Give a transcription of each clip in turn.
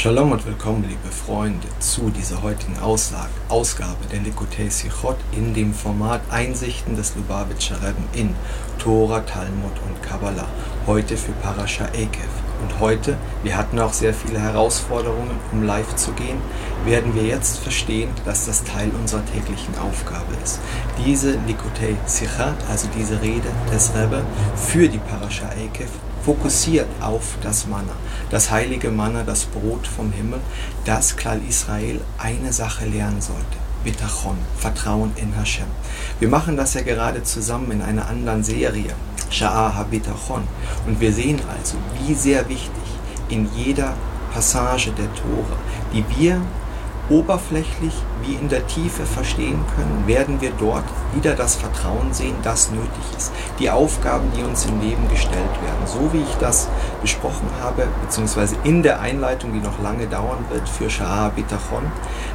Shalom und willkommen, liebe Freunde, zu dieser heutigen Aussage, Ausgabe der Likutei Sichot in dem Format Einsichten des Lubavitcher Rebben in Tora, Talmud und Kabbalah. Heute für Parasha Ekev. Und heute, wir hatten auch sehr viele Herausforderungen, um live zu gehen, werden wir jetzt verstehen, dass das Teil unserer täglichen Aufgabe ist. Diese Likutei Sichot, also diese Rede des Rebbe für die Parasha Ekev, fokussiert auf das Manna, das heilige Manna, das Brot vom Himmel, das Klal Israel eine Sache lernen sollte. Bitachon, Vertrauen in Hashem. Wir machen das ja gerade zusammen in einer anderen Serie, Sha'a HaBitachon. Und wir sehen also, wie sehr wichtig in jeder Passage der Tore, die wir oberflächlich wie in der Tiefe verstehen können, werden wir dort wieder das Vertrauen sehen, das nötig ist. Die Aufgaben, die uns im Leben gestellt werden, so wie ich das besprochen habe, beziehungsweise in der Einleitung, die noch lange dauern wird für Shah Bitachon,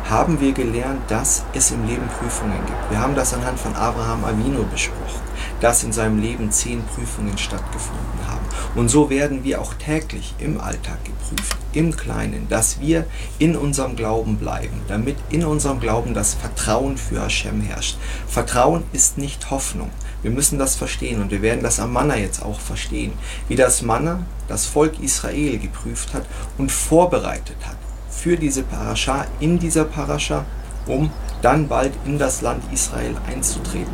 haben wir gelernt, dass es im Leben Prüfungen gibt. Wir haben das anhand von Abraham Avino besprochen, dass in seinem Leben zehn Prüfungen stattgefunden haben. Und so werden wir auch täglich im Alltag geprüft, im Kleinen, dass wir in unserem Glauben bleiben, damit in unserem Glauben das Vertrauen für Hashem herrscht. Vertrauen ist nicht Hoffnung. Wir müssen das verstehen und wir werden das am Manna jetzt auch verstehen, wie das Manna das Volk Israel geprüft hat und vorbereitet hat für diese Parascha, in dieser Parascha, um dann bald in das Land Israel einzutreten.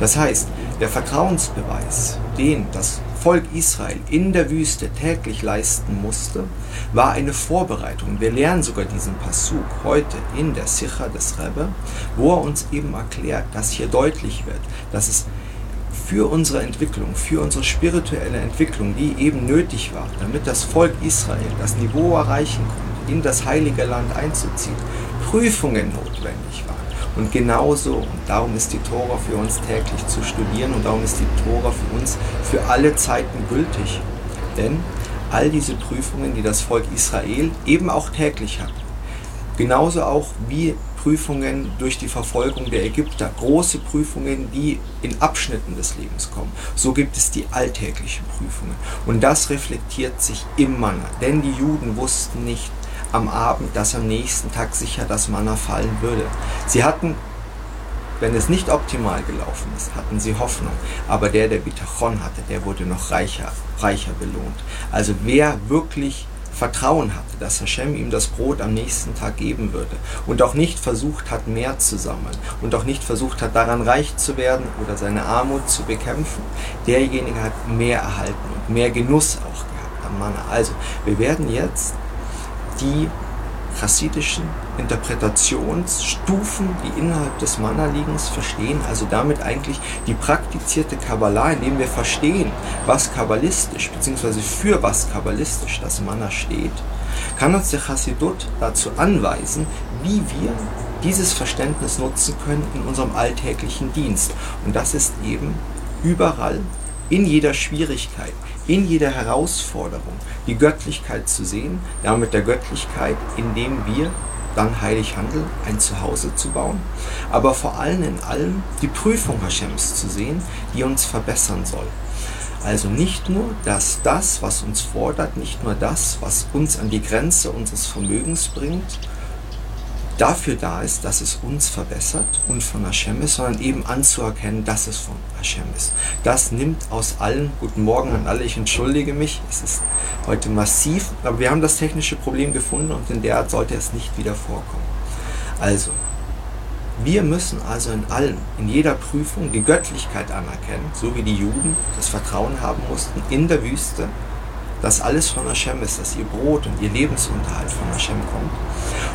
Das heißt, der Vertrauensbeweis, den das Volk Israel in der Wüste täglich leisten musste, war eine Vorbereitung. Wir lernen sogar diesen Passuk heute in der Sicha des Rebbe, wo er uns eben erklärt, dass hier deutlich wird, dass es für unsere Entwicklung, für unsere spirituelle Entwicklung, die eben nötig war, damit das Volk Israel das Niveau erreichen konnte, in das heilige Land einzuziehen, Prüfungen notwendig waren. Und genauso, und darum ist die Tora für uns täglich zu studieren und darum ist die Tora für uns für alle Zeiten gültig. Denn all diese Prüfungen, die das Volk Israel eben auch täglich hat, genauso auch wie Prüfungen durch die Verfolgung der Ägypter, große Prüfungen, die in Abschnitten des Lebens kommen. So gibt es die alltäglichen Prüfungen. Und das reflektiert sich im Manna. Denn die Juden wussten nicht, am Abend, dass am nächsten Tag sicher das Manna fallen würde. Sie hatten, wenn es nicht optimal gelaufen ist, hatten sie Hoffnung. Aber der, der Bitachon hatte, der wurde noch reicher, reicher belohnt. Also wer wirklich Vertrauen hatte, dass Hashem ihm das Brot am nächsten Tag geben würde und auch nicht versucht hat, mehr zu sammeln und auch nicht versucht hat, daran reich zu werden oder seine Armut zu bekämpfen, derjenige hat mehr erhalten und mehr Genuss auch gehabt am Manna. Also, wir werden jetzt die chassidischen Interpretationsstufen, die innerhalb des Manna-Liegens verstehen, also damit eigentlich die praktizierte Kabbalah, indem wir verstehen, was kabbalistisch bzw. für was kabbalistisch das Manna steht, kann uns der Chassidut dazu anweisen, wie wir dieses Verständnis nutzen können in unserem alltäglichen Dienst. Und das ist eben überall, in jeder Schwierigkeit, in jeder Herausforderung die Göttlichkeit zu sehen, damit der Göttlichkeit, indem wir dann heilig handeln, ein Zuhause zu bauen, aber vor allem in allem die Prüfung Hashems zu sehen, die uns verbessern soll. Also nicht nur, dass das, was uns fordert, nicht nur das, was uns an die Grenze unseres Vermögens bringt, dafür da ist, dass es uns verbessert und von Hashem ist, sondern eben anzuerkennen, dass es von Hashem ist. Das nimmt aus allen, guten Morgen an alle, ich entschuldige mich, es ist heute massiv, aber wir haben das technische Problem gefunden und in der Art sollte es nicht wieder vorkommen. Also, wir müssen also in allem, in jeder Prüfung die Göttlichkeit anerkennen, so wie die Juden das Vertrauen haben mussten in der Wüste, dass alles von Hashem ist, dass ihr Brot und ihr Lebensunterhalt von Hashem kommt.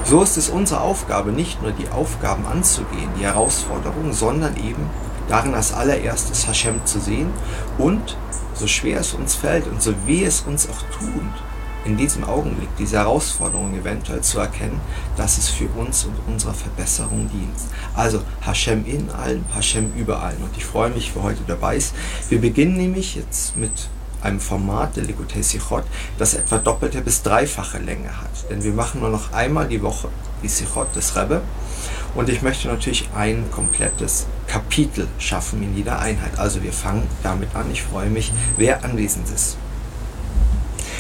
So ist es unsere Aufgabe, nicht nur die Aufgaben anzugehen, die Herausforderungen, sondern eben darin als allererstes Hashem zu sehen und, so schwer es uns fällt und so weh es uns auch tut, in diesem Augenblick diese Herausforderung eventuell zu erkennen, dass es für uns und unsere Verbesserung dient. Also Hashem in allem, Hashem über allem. Und ich freue mich, wer heute dabei ist. Wir beginnen nämlich jetzt mit einem Format der Likutei Sichot, das etwa doppelte bis dreifache Länge hat. Denn wir machen nur noch einmal die Woche die Sichot des Rebbe und ich möchte natürlich ein komplettes Kapitel schaffen in jeder Einheit. Also wir fangen damit an. Ich freue mich, wer anwesend ist.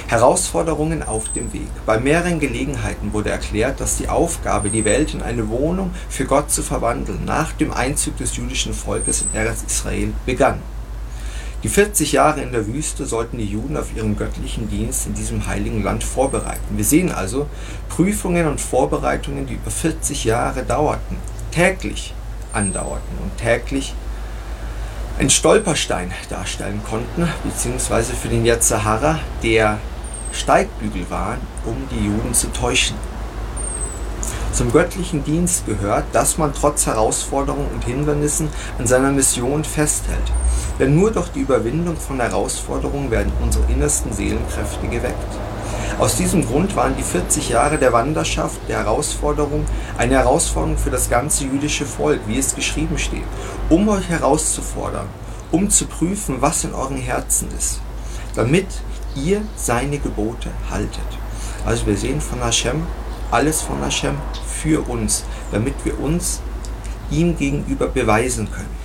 Herausforderungen auf dem Weg. Bei mehreren Gelegenheiten wurde erklärt, dass die Aufgabe, die Welt in eine Wohnung für Gott zu verwandeln, nach dem Einzug des jüdischen Volkes in Eretz Israel begann. Die 40 Jahre in der Wüste sollten die Juden auf ihren göttlichen Dienst in diesem heiligen Land vorbereiten. Wir sehen also Prüfungen und Vorbereitungen, die über 40 Jahre dauerten, täglich andauerten und täglich ein Stolperstein darstellen konnten, beziehungsweise für den Yetzirah, der Steigbügel waren, um die Juden zu täuschen. Zum göttlichen Dienst gehört, dass man trotz Herausforderungen und Hindernissen an seiner Mission festhält. Denn nur durch die Überwindung von Herausforderungen werden unsere innersten Seelenkräfte geweckt. Aus diesem Grund waren die 40 Jahre der Wanderschaft, der Herausforderung, eine Herausforderung für das ganze jüdische Volk, wie es geschrieben steht, um euch herauszufordern, um zu prüfen, was in euren Herzen ist, damit ihr seine Gebote haltet. Also wir sehen von Hashem, alles von Hashem für uns, damit wir uns ihm gegenüber beweisen können.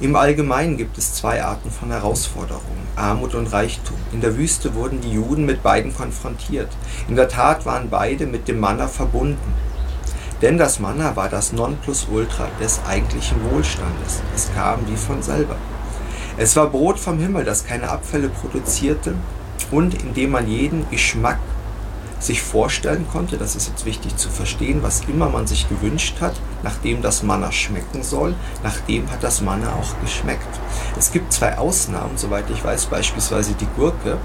Im Allgemeinen gibt es zwei Arten von Herausforderungen, Armut und Reichtum. In der Wüste wurden die Juden mit beiden konfrontiert. In der Tat waren beide mit dem Manna verbunden. Denn das Manna war das Nonplusultra des eigentlichen Wohlstandes. Es kam wie von selber. Es war Brot vom Himmel, das keine Abfälle produzierte und in dem man jeden Geschmack sich vorstellen konnte, das ist jetzt wichtig zu verstehen, was immer man sich gewünscht hat, nachdem das Manna schmecken soll, nachdem hat das Manna auch geschmeckt. Es gibt zwei Ausnahmen, soweit ich weiß, beispielsweise die Gurke,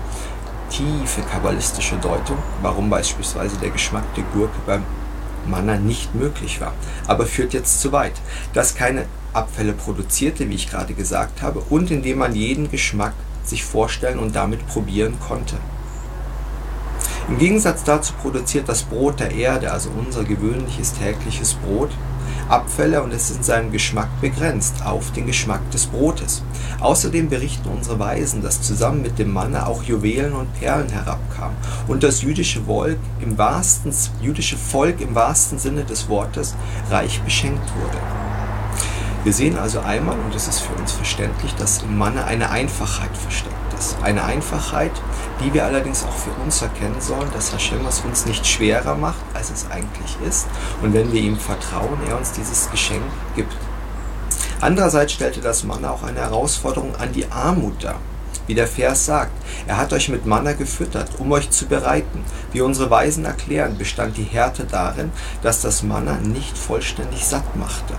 tiefe kabbalistische Deutung, warum beispielsweise der Geschmack der Gurke beim Manna nicht möglich war. Aber führt jetzt zu weit. Das keine Abfälle produzierte, wie ich gerade gesagt habe, und indem man jeden Geschmack sich vorstellen und damit probieren konnte. Im Gegensatz dazu produziert das Brot der Erde, also unser gewöhnliches tägliches Brot, Abfälle und es ist in seinem Geschmack begrenzt auf den Geschmack des Brotes. Außerdem berichten unsere Weisen, dass zusammen mit dem Manne auch Juwelen und Perlen herabkamen und das jüdische Volk im wahrsten, jüdische Volk im wahrsten Sinne des Wortes reich beschenkt wurde. Wir sehen also einmal, und es ist für uns verständlich, dass im Manne eine Einfachheit versteckt ist. Eine Einfachheit, die wir allerdings auch für uns erkennen sollen, dass Hashem es uns nicht schwerer macht, als es eigentlich ist. Und wenn wir ihm vertrauen, er uns dieses Geschenk gibt. Andererseits stellte das Manna auch eine Herausforderung an die Armut dar. Wie der Vers sagt, er hat euch mit Manna gefüttert, um euch zu bereiten. Wie unsere Weisen erklären, bestand die Härte darin, dass das Manna nicht vollständig satt machte.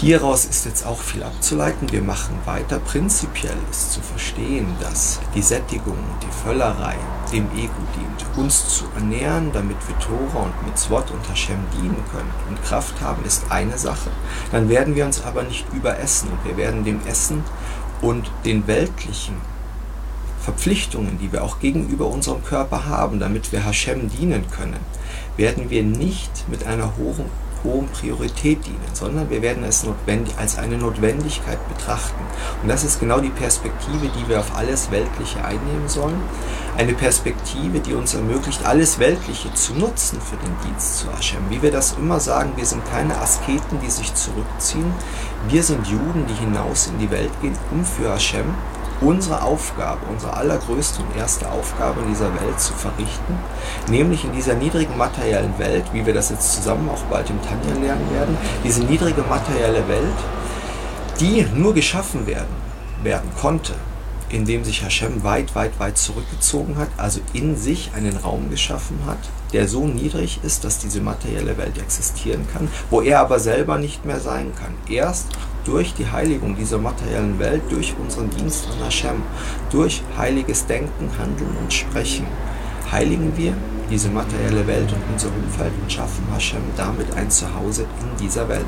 Hieraus ist jetzt auch viel abzuleiten. Wir machen weiter. Prinzipiell ist zu verstehen, dass die Sättigung, die Völlerei dem Ego dient. Uns zu ernähren, damit wir Tora und Mitzvot und Hashem dienen können und Kraft haben, ist eine Sache. Dann werden wir uns aber nicht überessen und wir werden dem Essen und den weltlichen Verpflichtungen, die wir auch gegenüber unserem Körper haben, damit wir Hashem dienen können, werden wir nicht mit einer hohen hohen Priorität dienen, sondern wir werden es notwendig, als eine Notwendigkeit betrachten. Und das ist genau die Perspektive, die wir auf alles Weltliche einnehmen sollen. Eine Perspektive, die uns ermöglicht, alles Weltliche zu nutzen für den Dienst zu Hashem. Wie wir das immer sagen, wir sind keine Asketen, die sich zurückziehen. Wir sind Juden, die hinaus in die Welt gehen, um für Hashem unsere Aufgabe, unsere allergrößte und erste Aufgabe in dieser Welt zu verrichten, nämlich in dieser niedrigen materiellen Welt, wie wir das jetzt zusammen auch bald im Tanja lernen werden, diese niedrige materielle Welt, die nur geschaffen werden, werden konnte, indem sich Hashem weit, weit, weit zurückgezogen hat, also in sich einen Raum geschaffen hat, der so niedrig ist, dass diese materielle Welt existieren kann, wo er aber selber nicht mehr sein kann. Erst durch die Heiligung dieser materiellen Welt, durch unseren Dienst an Hashem, durch heiliges Denken, Handeln und Sprechen, heiligen wir diese materielle Welt und unser Umfeld und schaffen Hashem damit ein Zuhause in dieser Welt.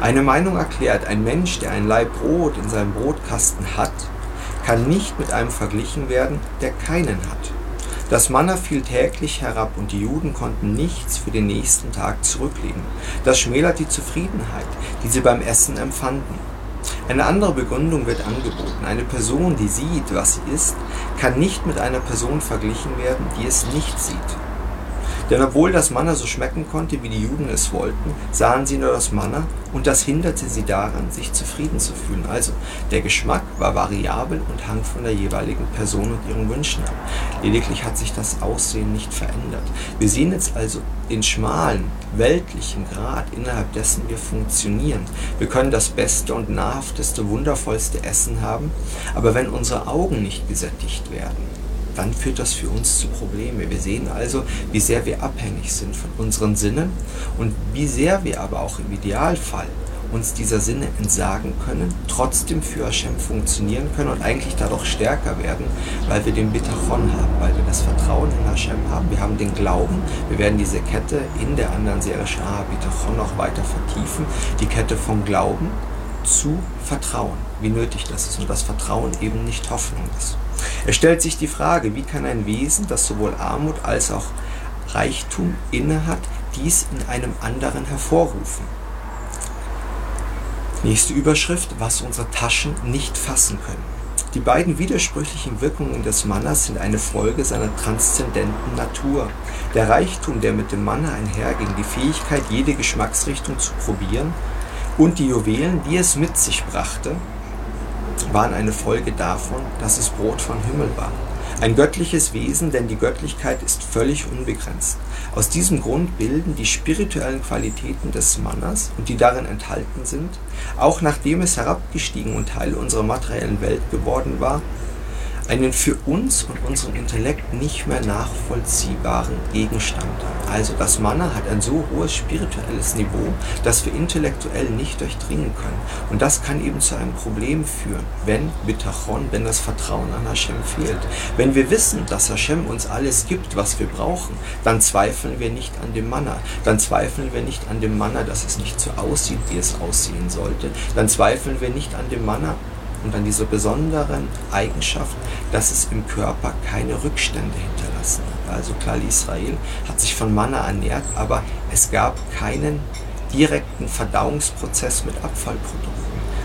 Eine Meinung erklärt, ein Mensch, der ein Leib Brot in seinem Brotkasten hat, kann nicht mit einem verglichen werden, der keinen hat. Das Manna fiel täglich herab und die Juden konnten nichts für den nächsten Tag zurücklegen. Das schmälert die Zufriedenheit, die sie beim Essen empfanden. Eine andere Begründung wird angeboten. Eine Person, die sieht, was sie isst, kann nicht mit einer Person verglichen werden, die es nicht sieht. Denn obwohl das Manna so schmecken konnte, wie die Juden es wollten, sahen sie nur das Manna und das hinderte sie daran, sich zufrieden zu fühlen. Also der Geschmack war variabel und hang von der jeweiligen Person und ihren Wünschen ab. Lediglich hat sich das Aussehen nicht verändert. Wir sehen jetzt also den schmalen, weltlichen Grad, innerhalb dessen wir funktionieren. Wir können das beste und nahrhafteste, wundervollste Essen haben, aber wenn unsere Augen nicht gesättigt werden, dann führt das für uns zu Problemen. Wir sehen also, wie sehr wir abhängig sind von unseren Sinnen und wie sehr wir aber auch im Idealfall uns dieser Sinne entsagen können, trotzdem für Hashem funktionieren können und eigentlich dadurch stärker werden, weil wir den Bitachon haben, weil wir das Vertrauen in Hashem haben. Wir haben den Glauben, wir werden diese Kette in der anderen Serie Shah Bitachon noch weiter vertiefen, die Kette vom Glauben zu Vertrauen, wie nötig das ist und das Vertrauen eben nicht Hoffnung ist. Es stellt sich die Frage, wie kann ein Wesen, das sowohl Armut als auch Reichtum innehat, dies in einem anderen hervorrufen? Nächste Überschrift, was unsere Taschen nicht fassen können. Die beiden widersprüchlichen Wirkungen des Mannas sind eine Folge seiner transzendenten Natur. Der Reichtum, der mit dem Manna einherging, die Fähigkeit, jede Geschmacksrichtung zu probieren und die Juwelen, die es mit sich brachte, waren eine Folge davon, dass es Brot vom Himmel war. Ein göttliches Wesen, denn die Göttlichkeit ist völlig unbegrenzt. Aus diesem Grund bilden die spirituellen Qualitäten des Mannas und die darin enthalten sind, auch nachdem es herabgestiegen und Teil unserer materiellen Welt geworden war, einen für uns und unseren Intellekt nicht mehr nachvollziehbaren Gegenstand. Also das Manna hat ein so hohes spirituelles Niveau, dass wir intellektuell nicht durchdringen können. Und das kann eben zu einem Problem führen, wenn Bitachon, wenn das Vertrauen an Hashem fehlt. Wenn wir wissen, dass Hashem uns alles gibt, was wir brauchen, dann zweifeln wir nicht an dem Manna. Dann zweifeln wir nicht an dem Manna, dass es nicht so aussieht, wie es aussehen sollte. Dann zweifeln wir nicht an dem Manna, und an dieser besonderen Eigenschaft, dass es im Körper keine Rückstände hinterlassen hat. Also klar, Israel hat sich von Manna ernährt, aber es gab keinen direkten Verdauungsprozess mit Abfallprodukten.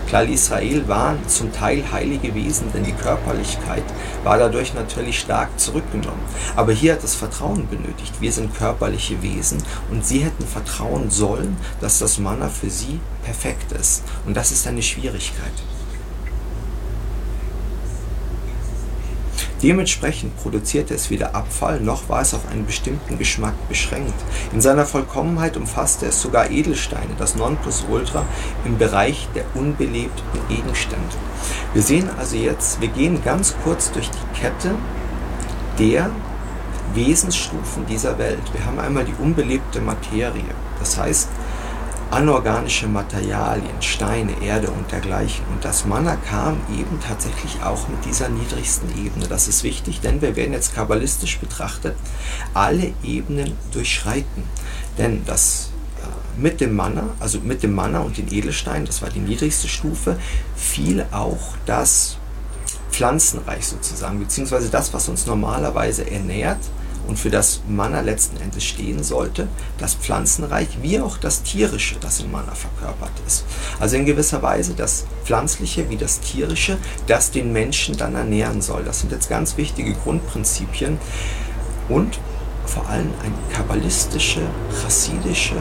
Klal Israel waren zum Teil heilige Wesen, denn die Körperlichkeit war dadurch natürlich stark zurückgenommen. Aber hier hat es Vertrauen benötigt. Wir sind körperliche Wesen und sie hätten vertrauen sollen, dass das Manna für sie perfekt ist. Und das ist eine Schwierigkeit. Dementsprechend produzierte es weder Abfall noch war es auf einen bestimmten Geschmack beschränkt. In seiner Vollkommenheit umfasste es sogar Edelsteine, das Nonplusultra im Bereich der unbelebten Gegenstände. Wir sehen also jetzt, wir gehen ganz kurz durch die Kette der Wesensstufen dieser Welt. Wir haben einmal die unbelebte Materie. Das heißt, anorganische Materialien, Steine, Erde und dergleichen. Und das Manna kam eben tatsächlich auch mit dieser niedrigsten Ebene. Das ist wichtig, denn wir werden jetzt kabbalistisch betrachtet alle Ebenen durchschreiten. Denn das äh, mit dem Manna, also mit dem Manna und den Edelsteinen, das war die niedrigste Stufe, fiel auch das Pflanzenreich sozusagen, beziehungsweise das, was uns normalerweise ernährt, und für das Manna letzten Endes stehen sollte, das Pflanzenreich wie auch das Tierische, das im Manna verkörpert ist. Also in gewisser Weise das Pflanzliche wie das Tierische, das den Menschen dann ernähren soll. Das sind jetzt ganz wichtige Grundprinzipien und vor allem ein kabbalistische, chassidische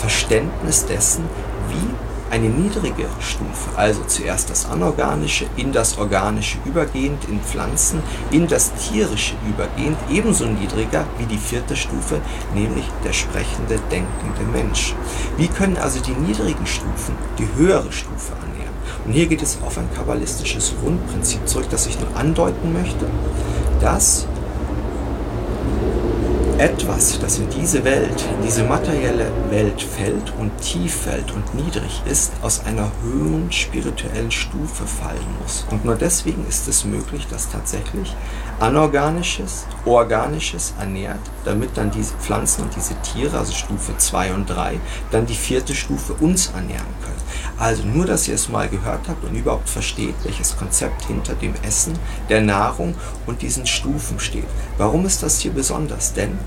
Verständnis dessen, wie eine niedrige Stufe, also zuerst das Anorganische, in das Organische übergehend, in Pflanzen, in das Tierische übergehend, ebenso niedriger wie die vierte Stufe, nämlich der sprechende, denkende Mensch. Wie können also die niedrigen Stufen die höhere Stufe annähern? Und hier geht es auf ein kabbalistisches Grundprinzip zurück, das ich nur andeuten möchte, dass etwas, das in diese Welt, in diese materielle Welt fällt und tief fällt und niedrig ist, aus einer höheren spirituellen Stufe fallen muss. Und nur deswegen ist es möglich, dass tatsächlich Anorganisches, Organisches ernährt, damit dann diese Pflanzen und diese Tiere, also Stufe 2 und 3, dann die vierte Stufe uns ernähren können. Also nur, dass ihr es mal gehört habt und überhaupt versteht, welches Konzept hinter dem Essen, der Nahrung und diesen Stufen steht. Warum ist das hier besonders? Denn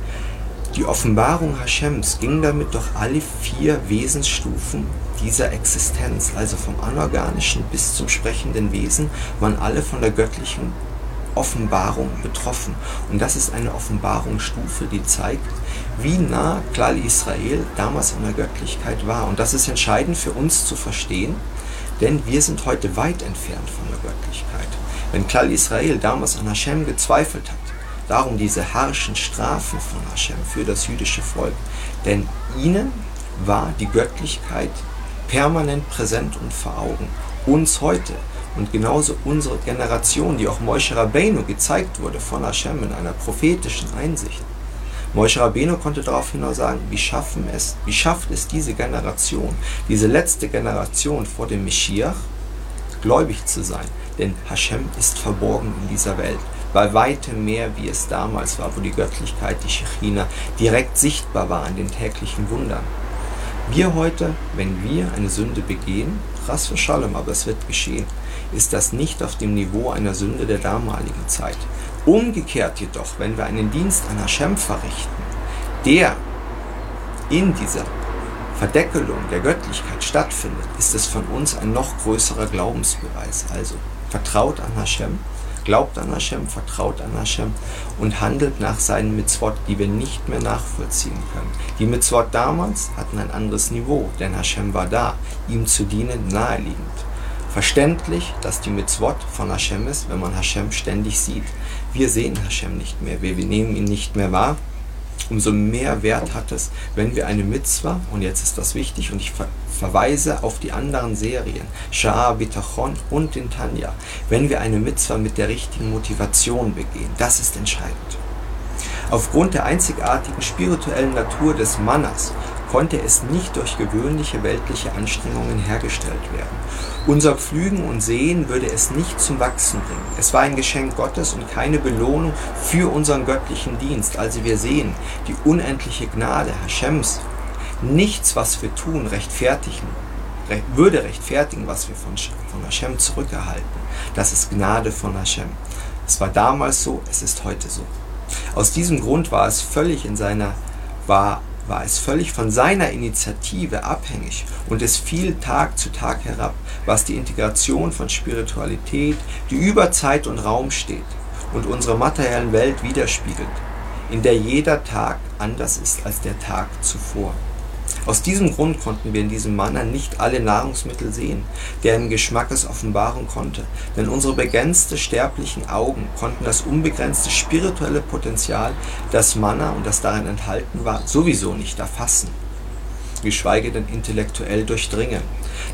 die Offenbarung Hashems ging damit durch alle vier Wesensstufen dieser Existenz, also vom Anorganischen bis zum sprechenden Wesen, waren alle von der göttlichen Offenbarung betroffen. Und das ist eine Offenbarungsstufe, die zeigt, wie nah Klal Israel damals in der Göttlichkeit war. Und das ist entscheidend für uns zu verstehen, denn wir sind heute weit entfernt von der Göttlichkeit. Wenn Klal Israel damals an Hashem gezweifelt hat, darum diese harschen Strafen von Hashem für das jüdische Volk, denn ihnen war die Göttlichkeit permanent präsent und vor Augen. Uns heute und genauso unsere Generation, die auch Moshe Rabbeinu gezeigt wurde von Hashem in einer prophetischen Einsicht. Moshe Rabbeinu konnte daraufhin nur sagen, wie, schaffen es, wie schafft es diese Generation, diese letzte Generation vor dem Meschiach, gläubig zu sein. Denn Hashem ist verborgen in dieser Welt. Bei weitem mehr, wie es damals war, wo die Göttlichkeit, die Shechina, direkt sichtbar war an den täglichen Wundern. Wir heute, wenn wir eine Sünde begehen, Ras für Shalom, aber es wird geschehen, ist das nicht auf dem Niveau einer Sünde der damaligen Zeit. Umgekehrt jedoch, wenn wir einen Dienst an Hashem verrichten, der in dieser Verdeckelung der Göttlichkeit stattfindet, ist es von uns ein noch größerer Glaubensbeweis. Also vertraut an Hashem, glaubt an Hashem, vertraut an Hashem und handelt nach seinen Mitzvot, die wir nicht mehr nachvollziehen können. Die Mitzvot damals hatten ein anderes Niveau, denn Hashem war da, ihm zu dienen naheliegend. Verständlich, dass die Mitzvot von Hashem ist, wenn man Hashem ständig sieht. Wir sehen Hashem nicht mehr, wir, nehmen ihn nicht mehr wahr. Umso mehr Wert hat es, wenn wir eine Mitzvah, und jetzt ist das wichtig, und ich ver verweise auf die anderen Serien, Shah, Bitachon und den Tanja, wenn wir eine Mitzvah mit der richtigen Motivation begehen, das ist entscheidend. Aufgrund der einzigartigen spirituellen Natur des Mannas konnte es nicht durch gewöhnliche weltliche Anstrengungen hergestellt werden. Unser Pflügen und Sehen würde es nicht zum Wachsen bringen. Es war ein Geschenk Gottes und keine Belohnung für unseren göttlichen Dienst. Also wir sehen die unendliche Gnade Hashems. Nichts, was wir tun, rechtfertigen, würde rechtfertigen, was wir von, von Hashem zurückerhalten. Das ist Gnade von Hashem. Es war damals so, es ist heute so. Aus diesem Grund war es völlig in seiner, war war es völlig von seiner Initiative abhängig und es fiel Tag zu Tag herab, was die Integration von Spiritualität, die über Zeit und Raum steht und unsere materiellen Welt widerspiegelt, in der jeder Tag anders ist als der Tag zuvor. Aus diesem Grund konnten wir in diesem Manna nicht alle Nahrungsmittel sehen, deren Geschmack es offenbaren konnte, denn unsere begrenzte sterblichen Augen konnten das unbegrenzte spirituelle Potenzial, das Manna und das darin enthalten war, sowieso nicht erfassen, geschweige denn intellektuell durchdringen.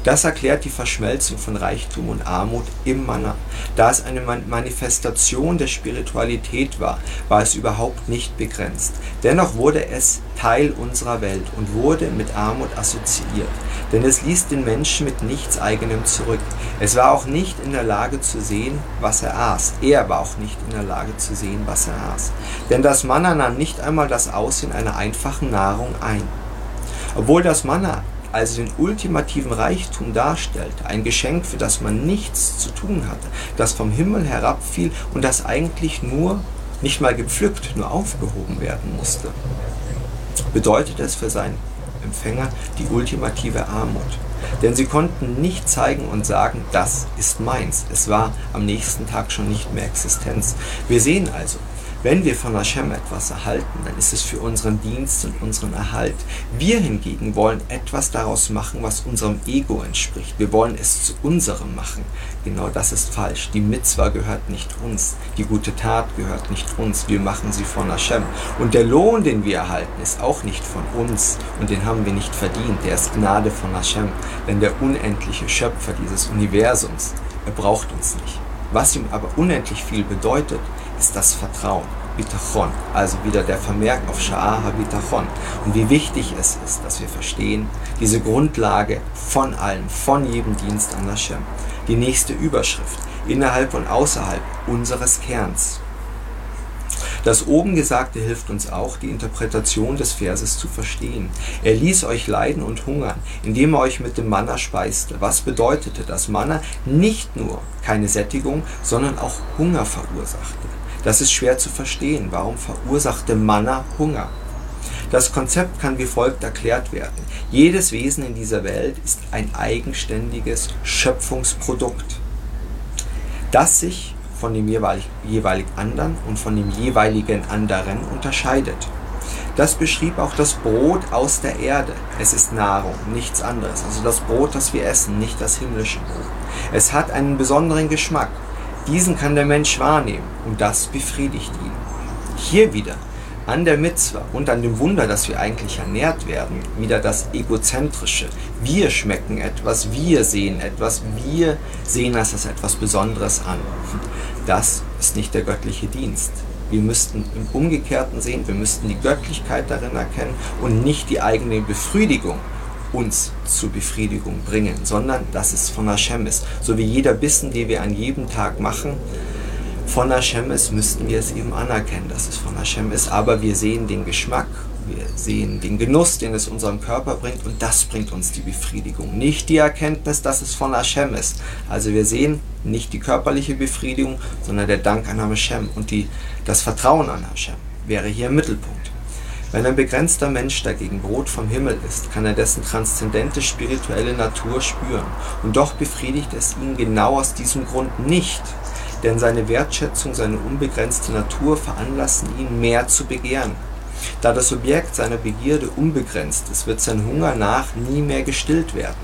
Das erklärt die Verschmelzung von Reichtum und Armut im Manna. Da es eine Manifestation der Spiritualität war, war es überhaupt nicht begrenzt. Dennoch wurde es Teil unserer Welt und wurde mit Armut assoziiert. Denn es ließ den Menschen mit nichts eigenem zurück. Es war auch nicht in der Lage zu sehen, was er aß. Er war auch nicht in der Lage zu sehen, was er aß. Denn das Manna nahm nicht einmal das Aussehen einer einfachen Nahrung ein. Obwohl das Manna also den ultimativen Reichtum darstellte, ein Geschenk, für das man nichts zu tun hatte, das vom Himmel herabfiel und das eigentlich nur, nicht mal gepflückt, nur aufgehoben werden musste, bedeutete es für seinen Empfänger die ultimative Armut. Denn sie konnten nicht zeigen und sagen, das ist meins. Es war am nächsten Tag schon nicht mehr Existenz. Wir sehen also, wenn wir von Hashem etwas erhalten, dann ist es für unseren Dienst und unseren Erhalt. Wir hingegen wollen etwas daraus machen, was unserem Ego entspricht. Wir wollen es zu unserem machen. Genau das ist falsch. Die Mitzwa gehört nicht uns. Die gute Tat gehört nicht uns. Wir machen sie von Hashem. Und der Lohn, den wir erhalten, ist auch nicht von uns. Und den haben wir nicht verdient. Der ist Gnade von Hashem. Denn der unendliche Schöpfer dieses Universums, er braucht uns nicht. Was ihm aber unendlich viel bedeutet, ist das Vertrauen. Bitachon, also wieder der Vermerk auf Sha'aha Bitachon. Und wie wichtig es ist, dass wir verstehen, diese Grundlage von allem, von jedem Dienst an Hashem. Die nächste Überschrift, innerhalb und außerhalb unseres Kerns. Das oben Gesagte hilft uns auch, die Interpretation des Verses zu verstehen. Er ließ euch leiden und hungern, indem er euch mit dem Manna speiste. Was bedeutete das Manna? Nicht nur keine Sättigung, sondern auch Hunger verursachte. Das ist schwer zu verstehen. Warum verursachte Manna Hunger? Das Konzept kann wie folgt erklärt werden. Jedes Wesen in dieser Welt ist ein eigenständiges Schöpfungsprodukt, das sich von dem jeweilig, anderen und von dem jeweiligen anderen unterscheidet. Das beschrieb auch das Brot aus der Erde. Es ist Nahrung, nichts anderes. Also das Brot, das wir essen, nicht das himmlische Brot. Es hat einen besonderen Geschmack. Diesen kann der Mensch wahrnehmen und das befriedigt ihn. Hier wieder an der Mitzwa und an dem Wunder, dass wir eigentlich ernährt werden, wieder das Egozentrische. Wir schmecken etwas, wir sehen etwas, wir sehen das als etwas Besonderes an. Das ist nicht der göttliche Dienst. Wir müssten im Umgekehrten sehen, wir müssten die Göttlichkeit darin erkennen und nicht die eigene Befriedigung uns zur Befriedigung bringen, sondern dass es von Hashem ist. So wie jeder Bissen, den wir an jedem Tag machen, von Hashem ist, müssten wir es eben anerkennen, dass es von Hashem ist. Aber wir sehen den Geschmack, wir sehen den Genuss, den es unserem Körper bringt und das bringt uns die Befriedigung. Nicht die Erkenntnis, dass es von Hashem ist. Also wir sehen nicht die körperliche Befriedigung, sondern der Dank an Hashem und die, das Vertrauen an Hashem wäre hier im Mittelpunkt. Wenn ein begrenzter Mensch dagegen Brot vom Himmel ist, kann er dessen transzendente spirituelle Natur spüren. Und doch befriedigt es ihn genau aus diesem Grund nicht, denn seine Wertschätzung, seine unbegrenzte Natur veranlassen ihn, mehr zu begehren. Da das Objekt seiner Begierde unbegrenzt ist, wird sein Hunger nach nie mehr gestillt werden.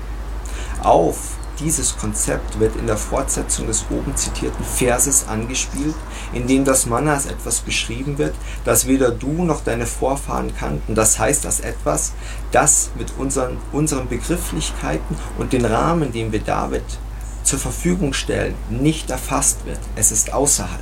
Auf dieses Konzept wird in der Fortsetzung des oben zitierten Verses angespielt, in dem das Manna als etwas beschrieben wird, das weder du noch deine Vorfahren kannten. Das heißt, als etwas, das mit unseren, unseren Begrifflichkeiten und den Rahmen, den wir David zur Verfügung stellen, nicht erfasst wird. Es ist außerhalb.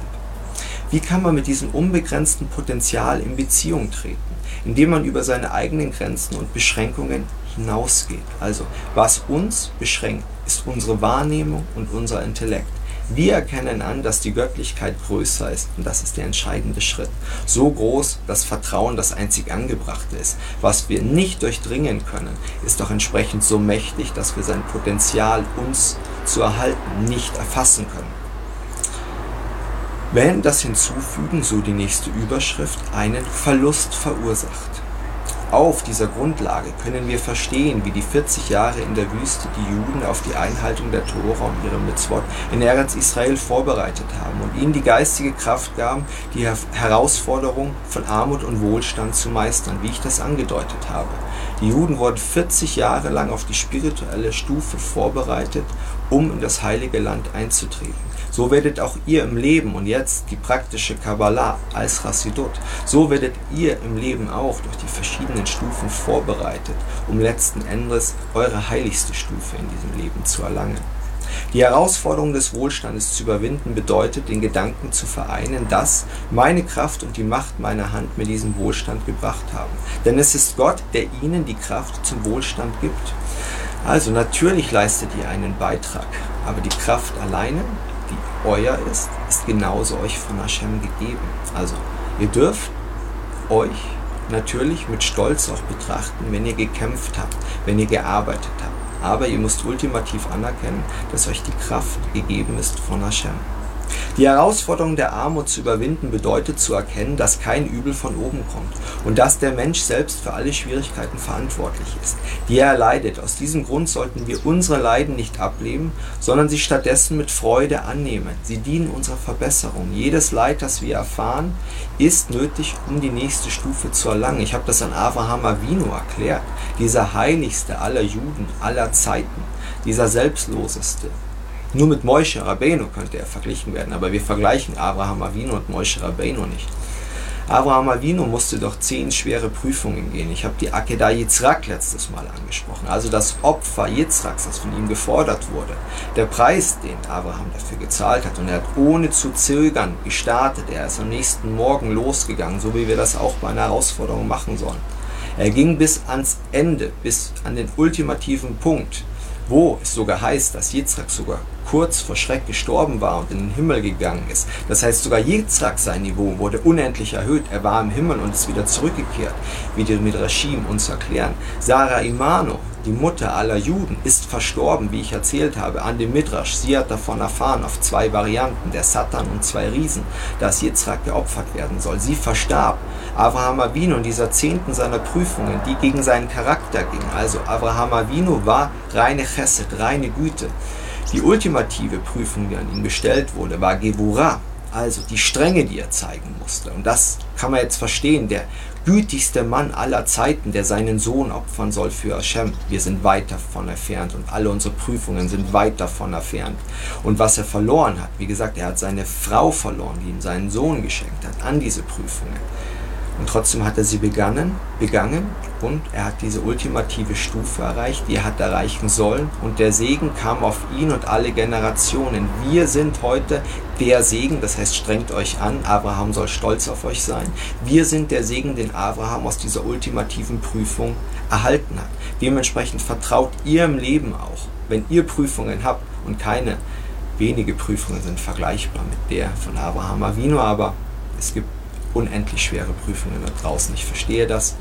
Wie kann man mit diesem unbegrenzten Potenzial in Beziehung treten? Indem man über seine eigenen Grenzen und Beschränkungen hinausgeht. Also, was uns beschränkt, ist unsere Wahrnehmung und unser Intellekt. Wir erkennen an, dass die Göttlichkeit größer ist und das ist der entscheidende Schritt. So groß, dass Vertrauen das einzig Angebrachte ist. Was wir nicht durchdringen können, ist doch entsprechend so mächtig, dass wir sein Potenzial, uns zu erhalten, nicht erfassen können. Wenn das Hinzufügen, so die nächste Überschrift, einen Verlust verursacht. Auf dieser Grundlage können wir verstehen, wie die 40 Jahre in der Wüste die Juden auf die Einhaltung der Tora und ihre Mitzvot in Eretz Israel vorbereitet haben und ihnen die geistige Kraft gaben, die Herausforderung von Armut und Wohlstand zu meistern, wie ich das angedeutet habe. Die Juden wurden 40 Jahre lang auf die spirituelle Stufe vorbereitet, um in das heilige Land einzutreten. So werdet auch ihr im Leben und jetzt die praktische Kabbalah als Rassidut, so werdet ihr im Leben auch durch die verschiedenen Stufen vorbereitet, um letzten Endes eure heiligste Stufe in diesem Leben zu erlangen. Die Herausforderung des Wohlstandes zu überwinden bedeutet, den Gedanken zu vereinen, dass meine Kraft und die Macht meiner Hand mir diesen Wohlstand gebracht haben. Denn es ist Gott, der ihnen die Kraft zum Wohlstand gibt. Also natürlich leistet ihr einen Beitrag, aber die Kraft alleine euer ist, ist genauso euch von Hashem gegeben. Also ihr dürft euch natürlich mit Stolz auch betrachten, wenn ihr gekämpft habt, wenn ihr gearbeitet habt. Aber ihr müsst ultimativ anerkennen, dass euch die Kraft gegeben ist von Hashem. Die Herausforderung der Armut zu überwinden bedeutet zu erkennen, dass kein Übel von oben kommt und dass der Mensch selbst für alle Schwierigkeiten verantwortlich ist, die er erleidet. Aus diesem Grund sollten wir unsere Leiden nicht ablehnen, sondern sie stattdessen mit Freude annehmen. Sie dienen unserer Verbesserung. Jedes Leid, das wir erfahren, ist nötig, um die nächste Stufe zu erlangen. Ich habe das an Avraham Avinu erklärt, dieser heiligste aller Juden aller Zeiten, dieser selbstloseste, nur mit Moshe Rabbeinu könnte er verglichen werden, aber wir vergleichen Abraham Avinu und Moshe Rabbeinu nicht. Abraham Avinu musste durch zehn schwere Prüfungen gehen. Ich habe die Akedah Yitzhak letztes Mal angesprochen, also das Opfer Yitzhaks, das von ihm gefordert wurde. Der Preis, den Abraham dafür gezahlt hat und er hat ohne zu zögern gestartet. Er ist am nächsten Morgen losgegangen, so wie wir das auch bei einer Herausforderung machen sollen. Er ging bis ans Ende, bis an den ultimativen Punkt wo es sogar heißt, dass Yitzhak sogar kurz vor Schreck gestorben war und in den Himmel gegangen ist. Das heißt, sogar Yitzhak sein Niveau wurde unendlich erhöht. Er war im Himmel und ist wieder zurückgekehrt, wie die Midrashim uns erklären. Sarah Imano, die Mutter aller Juden, ist verstorben, wie ich erzählt habe, an dem Midrash. Sie hat davon erfahren, auf zwei Varianten, der Satan und zwei Riesen, dass Yitzhak geopfert werden soll. Sie verstarb. Abraham Avinu in dieser zehnten seiner Prüfungen, die gegen seinen Charakter ging. Also Abraham Avinu war reine Chesed, reine Güte. Die ultimative Prüfung, die an ihn gestellt wurde, war Gevura, also die Strenge, die er zeigen musste. Und das kann man jetzt verstehen. Der gütigste Mann aller Zeiten, der seinen Sohn opfern soll für Hashem. Wir sind weit davon entfernt und alle unsere Prüfungen sind weit davon entfernt. Und was er verloren hat, wie gesagt, er hat seine Frau verloren, die ihm seinen Sohn geschenkt hat, an diese Prüfungen. Und trotzdem hat er sie begangen, begangen und er hat diese ultimative Stufe erreicht, die er hat erreichen sollen. Und der Segen kam auf ihn und alle Generationen. Wir sind heute der Segen, das heißt, strengt euch an, Abraham soll stolz auf euch sein. Wir sind der Segen, den Abraham aus dieser ultimativen Prüfung erhalten hat. Dementsprechend vertraut ihr im Leben auch, wenn ihr Prüfungen habt und keine wenige Prüfungen sind vergleichbar mit der von Abraham Avino, aber es gibt unendlich schwere Prüfungen da draußen. Ich verstehe das.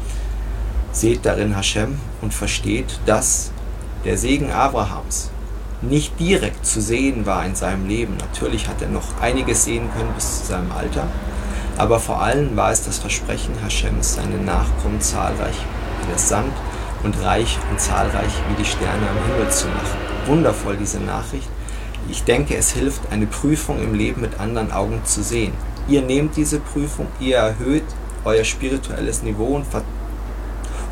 Seht darin Hashem und versteht, dass der Segen Abrahams nicht direkt zu sehen war in seinem Leben. Natürlich hat er noch einiges sehen können bis zu seinem Alter, aber vor allem war es das Versprechen Hashems, seine Nachkommen zahlreich wie der Sand und reich und zahlreich wie die Sterne am Himmel zu machen. Wundervoll diese Nachricht. Ich denke, es hilft, eine Prüfung im Leben mit anderen Augen zu sehen. Ihr nehmt diese Prüfung, ihr erhöht euer spirituelles Niveau und, ver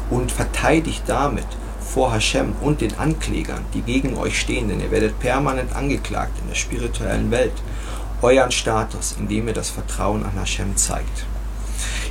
und verteidigt damit vor Hashem und den Anklägern, die gegen euch stehen, denn ihr werdet permanent angeklagt in der spirituellen Welt, euren Status, indem ihr das Vertrauen an Hashem zeigt.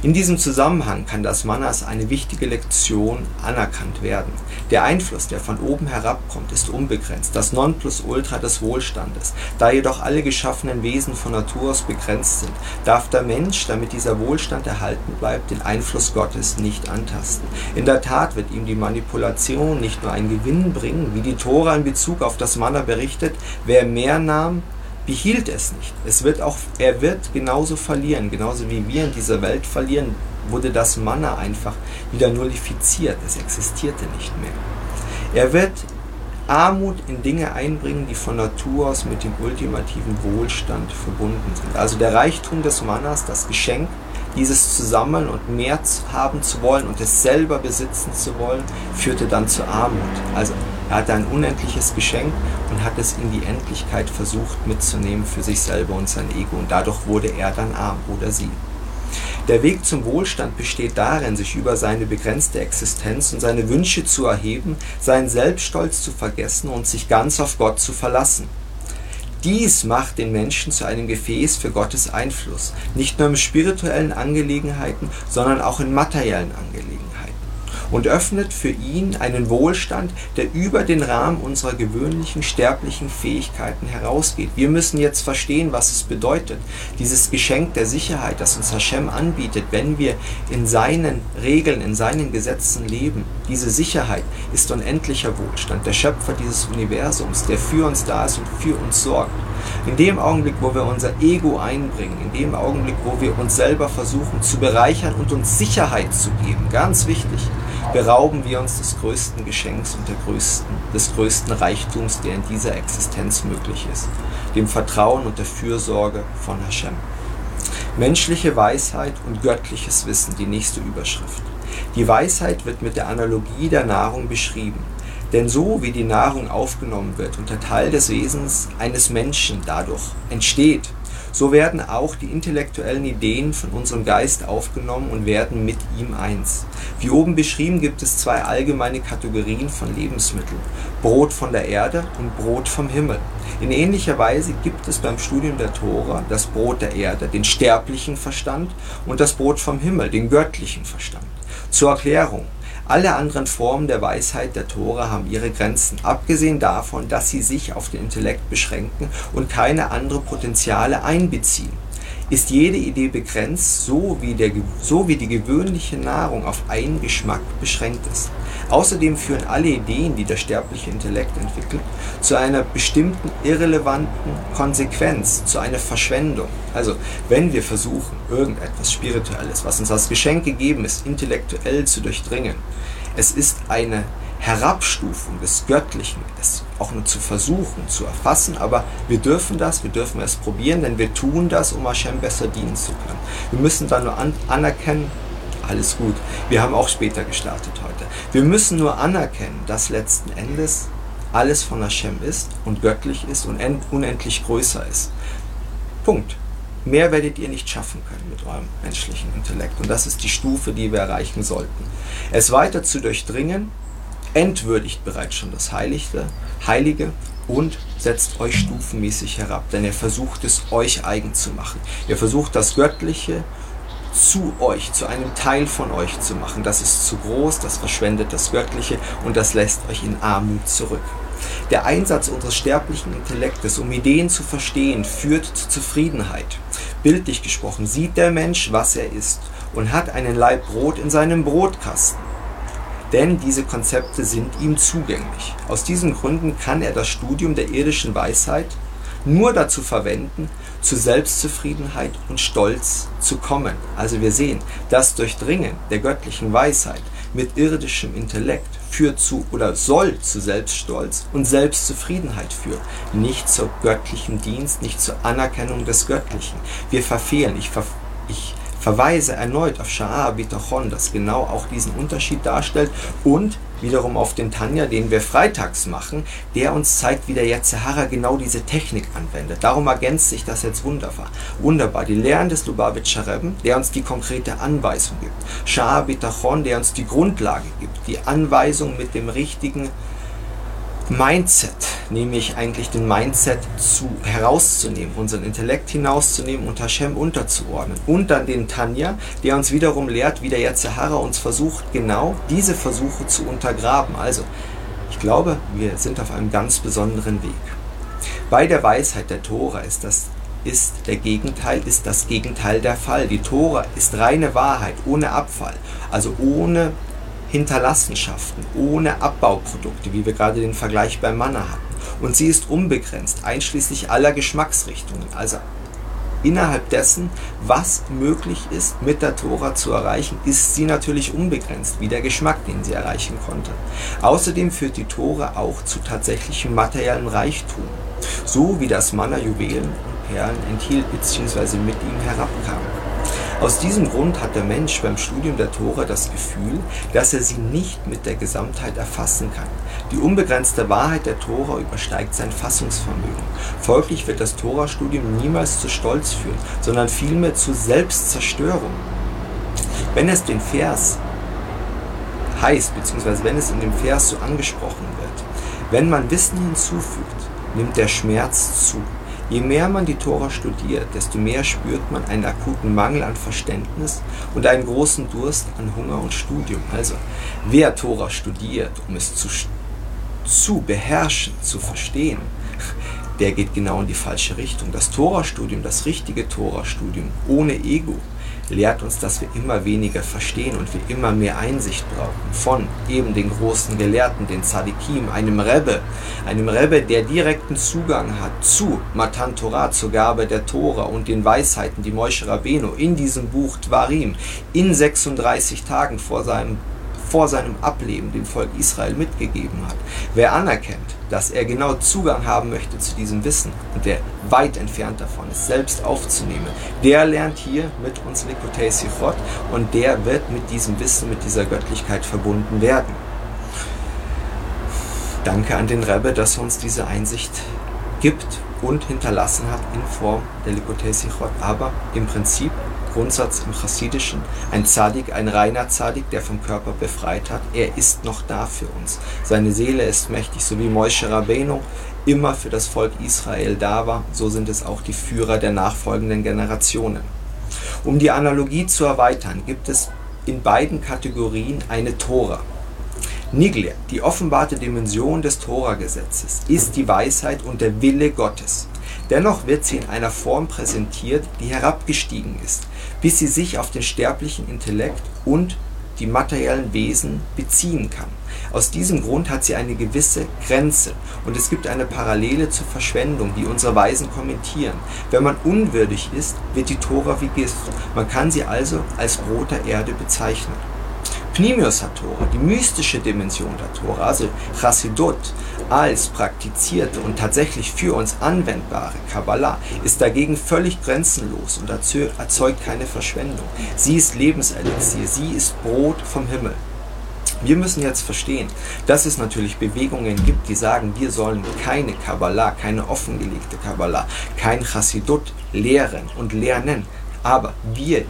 In diesem Zusammenhang kann das Manna als eine wichtige Lektion anerkannt werden. Der Einfluss, der von oben herabkommt, ist unbegrenzt, das Nonplusultra des Wohlstandes. Da jedoch alle geschaffenen Wesen von Natur aus begrenzt sind, darf der Mensch, damit dieser Wohlstand erhalten bleibt, den Einfluss Gottes nicht antasten. In der Tat wird ihm die Manipulation nicht nur einen Gewinn bringen, wie die Tora in Bezug auf das Manna berichtet, wer mehr nahm, behielt es nicht. Es wird auch, er wird genauso verlieren, genauso wie wir in dieser Welt verlieren, wurde das Manna einfach wieder nullifiziert. Es existierte nicht mehr. Er wird Armut in Dinge einbringen, die von Natur aus mit dem ultimativen Wohlstand verbunden sind. Also der Reichtum des Mannas, das Geschenk, dieses zu sammeln und mehr haben zu wollen und es selber besitzen zu wollen, führte dann zur Armut. Also er hatte ein unendliches Geschenk und hat es in die Endlichkeit versucht mitzunehmen für sich selber und sein Ego. Und dadurch wurde er dann arm oder sie. Der Weg zum Wohlstand besteht darin, sich über seine begrenzte Existenz und seine Wünsche zu erheben, seinen Selbststolz zu vergessen und sich ganz auf Gott zu verlassen. Dies macht den Menschen zu einem Gefäß für Gottes Einfluss, nicht nur in spirituellen Angelegenheiten, sondern auch in materiellen Angelegenheiten und öffnet für ihn einen Wohlstand, der über den Rahmen unserer gewöhnlichen sterblichen Fähigkeiten herausgeht. Wir müssen jetzt verstehen, was es bedeutet, dieses Geschenk der Sicherheit, das uns Hashem anbietet, wenn wir in seinen Regeln, in seinen Gesetzen leben. Diese Sicherheit ist unendlicher Wohlstand, der Schöpfer dieses Universums, der für uns da ist und für uns sorgt. In dem Augenblick, wo wir unser Ego einbringen, in dem Augenblick, wo wir uns selber versuchen zu bereichern und uns Sicherheit zu geben, ganz wichtig, berauben wir uns des größten Geschenks und der größten, des größten Reichtums, der in dieser Existenz möglich ist, dem Vertrauen und der Fürsorge von Hashem. Menschliche Weisheit und göttliches Wissen, die nächste Überschrift. Die Weisheit wird mit der Analogie der Nahrung beschrieben. Denn so wie die Nahrung aufgenommen wird und der Teil des Wesens eines Menschen dadurch entsteht, so werden auch die intellektuellen Ideen von unserem Geist aufgenommen und werden mit ihm eins. Wie oben beschrieben gibt es zwei allgemeine Kategorien von Lebensmitteln. Brot von der Erde und Brot vom Himmel. In ähnlicher Weise gibt es beim Studium der Tora das Brot der Erde, den sterblichen Verstand, und das Brot vom Himmel, den göttlichen Verstand. Zur Erklärung. Alle anderen Formen der Weisheit der Tora haben ihre Grenzen, abgesehen davon, dass sie sich auf den Intellekt beschränken und keine anderen Potenziale einbeziehen. Ist jede Idee begrenzt, so wie, der, so wie die gewöhnliche Nahrung auf einen Geschmack beschränkt ist. Außerdem führen alle Ideen, die der sterbliche Intellekt entwickelt, zu einer bestimmten irrelevanten Konsequenz, zu einer Verschwendung. Also wenn wir versuchen, irgendetwas Spirituelles, was uns als Geschenk gegeben ist, intellektuell zu durchdringen, es ist eine Herabstufung des Göttlichen, es auch nur zu versuchen, zu erfassen, aber wir dürfen das, wir dürfen es probieren, denn wir tun das, um Hashem besser dienen zu können. Wir müssen dann nur an anerkennen, alles gut, wir haben auch später gestartet heute. Wir müssen nur anerkennen, dass letzten Endes alles von Hashem ist und göttlich ist und unendlich größer ist. Punkt. Mehr werdet ihr nicht schaffen können mit eurem menschlichen Intellekt. Und das ist die Stufe, die wir erreichen sollten. Es weiter zu durchdringen, entwürdigt bereits schon das Heilige, Heilige und setzt euch stufenmäßig herab, denn er versucht es euch eigen zu machen. Er versucht das Göttliche zu euch, zu einem Teil von euch zu machen. Das ist zu groß, das verschwendet das Göttliche und das lässt euch in Armut zurück. Der Einsatz unseres sterblichen Intellektes, um Ideen zu verstehen, führt zur Zufriedenheit. Bildlich gesprochen sieht der Mensch, was er ist und hat einen Leib Brot in seinem Brotkasten. Denn diese Konzepte sind ihm zugänglich. Aus diesen Gründen kann er das Studium der irdischen Weisheit nur dazu verwenden, zu Selbstzufriedenheit und Stolz zu kommen. Also wir sehen, das Durchdringen der göttlichen Weisheit mit irdischem Intellekt führt zu oder soll zu Selbststolz und Selbstzufriedenheit führen, nicht zur göttlichen Dienst, nicht zur Anerkennung des Göttlichen. Wir verfehlen, ich, ver, ich verweise erneut auf Sha'a Bitachon, das genau auch diesen Unterschied darstellt und wiederum auf den Tanja, den wir freitags machen, der uns zeigt, wie der Yetzehara genau diese Technik anwendet. Darum ergänzt sich das jetzt wunderbar. Wunderbar. Die Lehren des Lubavitcher Rebben, der uns die konkrete Anweisung gibt. Shah Bitachon, der uns die Grundlage gibt, die Anweisung mit dem richtigen Mindset, nämlich eigentlich den Mindset zu, herauszunehmen, unseren Intellekt hinauszunehmen und Hashem unterzuordnen. Und dann den Tanja, der uns wiederum lehrt, wie der Yetzirah uns versucht, genau diese Versuche zu untergraben. Also, ich glaube, wir sind auf einem ganz besonderen Weg. Bei der Weisheit der Tora ist das ist der Gegenteil, ist das Gegenteil der Fall. Die Tora ist reine Wahrheit, ohne Abfall, also ohne Hinterlassenschaften, ohne Abbauprodukte, wie wir gerade den Vergleich beim Manna hatten. Und sie ist unbegrenzt, einschließlich aller Geschmacksrichtungen, also innerhalb dessen, was möglich ist, mit der Tora zu erreichen, ist sie natürlich unbegrenzt, wie der Geschmack, den sie erreichen konnte. Außerdem führt die Tora auch zu tatsächlichem materiellen Reichtum, so wie das Manna Juwelen und Perlen enthielt bzw. mit ihm herabkam. Aus diesem Grund hat der Mensch beim Studium der Tora das Gefühl, dass er sie nicht mit der Gesamtheit erfassen kann. Die unbegrenzte Wahrheit der Tora übersteigt sein Fassungsvermögen. Folglich wird das Tora-Studium niemals zu Stolz führen, sondern vielmehr zu Selbstzerstörung. Wenn es den Vers heißt, beziehungsweise wenn es in dem Vers so angesprochen wird, wenn man Wissen hinzufügt, nimmt der Schmerz zu. Je mehr man die Tora studiert, desto mehr spürt man einen akuten Mangel an Verständnis und einen großen Durst an Hunger und Studium. Also, wer Tora studiert, um es zu, zu beherrschen, zu verstehen, der geht genau in die falsche Richtung. Das Tora-Studium, das richtige Tora-Studium, ohne Ego, lehrt uns, dass wir immer weniger verstehen und wir immer mehr Einsicht brauchen von eben den großen Gelehrten, den Tzadikim, einem Rebbe, einem Rebbe, der direkten Zugang hat zu Matan Torah, zur Gabe der Tora und den Weisheiten, die Moshe Rabbeinu in diesem Buch Dvarim in 36 Tagen vor seinem vor seinem Ableben dem Volk Israel mitgegeben hat. Wer anerkennt, dass er genau Zugang haben möchte zu diesem Wissen und der weit entfernt davon ist, selbst aufzunehmen, der lernt hier mit uns Likotei Sichot und der wird mit diesem Wissen, mit dieser Göttlichkeit verbunden werden. Danke an den Rebbe, dass er uns diese Einsicht gibt und hinterlassen hat in Form der Likotei Sichot, aber im Prinzip Grundsatz im Chassidischen, ein Zadik, ein reiner Zadik, der vom Körper befreit hat, er ist noch da für uns. Seine Seele ist mächtig, so wie Moshe Rabbeinu immer für das Volk Israel da war, so sind es auch die Führer der nachfolgenden Generationen. Um die Analogie zu erweitern, gibt es in beiden Kategorien eine Tora. Niglia, die offenbarte Dimension des Tora-Gesetzes, ist die Weisheit und der Wille Gottes. Dennoch wird sie in einer Form präsentiert, die herabgestiegen ist, bis sie sich auf den sterblichen Intellekt und die materiellen Wesen beziehen kann. Aus diesem Grund hat sie eine gewisse Grenze und es gibt eine Parallele zur Verschwendung, die unsere Weisen kommentieren. Wenn man unwürdig ist, wird die Tora wie Gift. Man kann sie also als Brot der Erde bezeichnen. Pnimius HaTorah, die mystische Dimension der Tora, also Chassidut, als praktizierte und tatsächlich für uns anwendbare Kabbalah, ist dagegen völlig grenzenlos und erzeugt keine Verschwendung. Sie ist Lebenselixier, sie ist Brot vom Himmel. Wir müssen jetzt verstehen, dass es natürlich Bewegungen gibt, die sagen, wir sollen keine Kabbalah, keine offengelegte Kabbalah, kein Chassidut lehren und lernen. Aber wir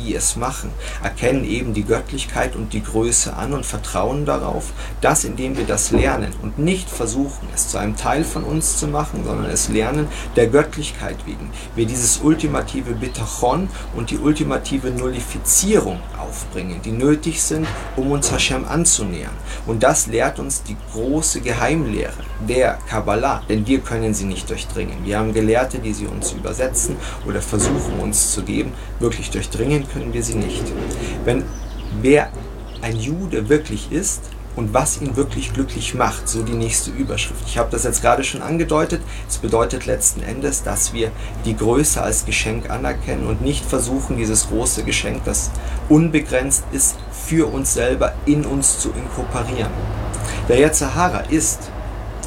die es machen, erkennen eben die Göttlichkeit und die Größe an und vertrauen darauf, dass indem wir das lernen und nicht versuchen, es zu einem Teil von uns zu machen, sondern es lernen der Göttlichkeit wegen, wir dieses ultimative Bitachon und die ultimative Nullifizierung aufbringen, die nötig sind, um uns Hashem anzunähern. Und das lehrt uns die große Geheimlehre der Kabbalah, denn wir können sie nicht durchdringen. Wir haben Gelehrte, die sie uns übersetzen oder versuchen uns zu geben, wirklich durchdringen können wir sie nicht. Wenn wer ein Jude wirklich ist und was ihn wirklich glücklich macht, so die nächste Überschrift. Ich habe das jetzt gerade schon angedeutet. Es bedeutet letzten Endes, dass wir die Größe als Geschenk anerkennen und nicht versuchen, dieses große Geschenk, das unbegrenzt ist, für uns selber in uns zu inkorporieren. Der Yetzahara ist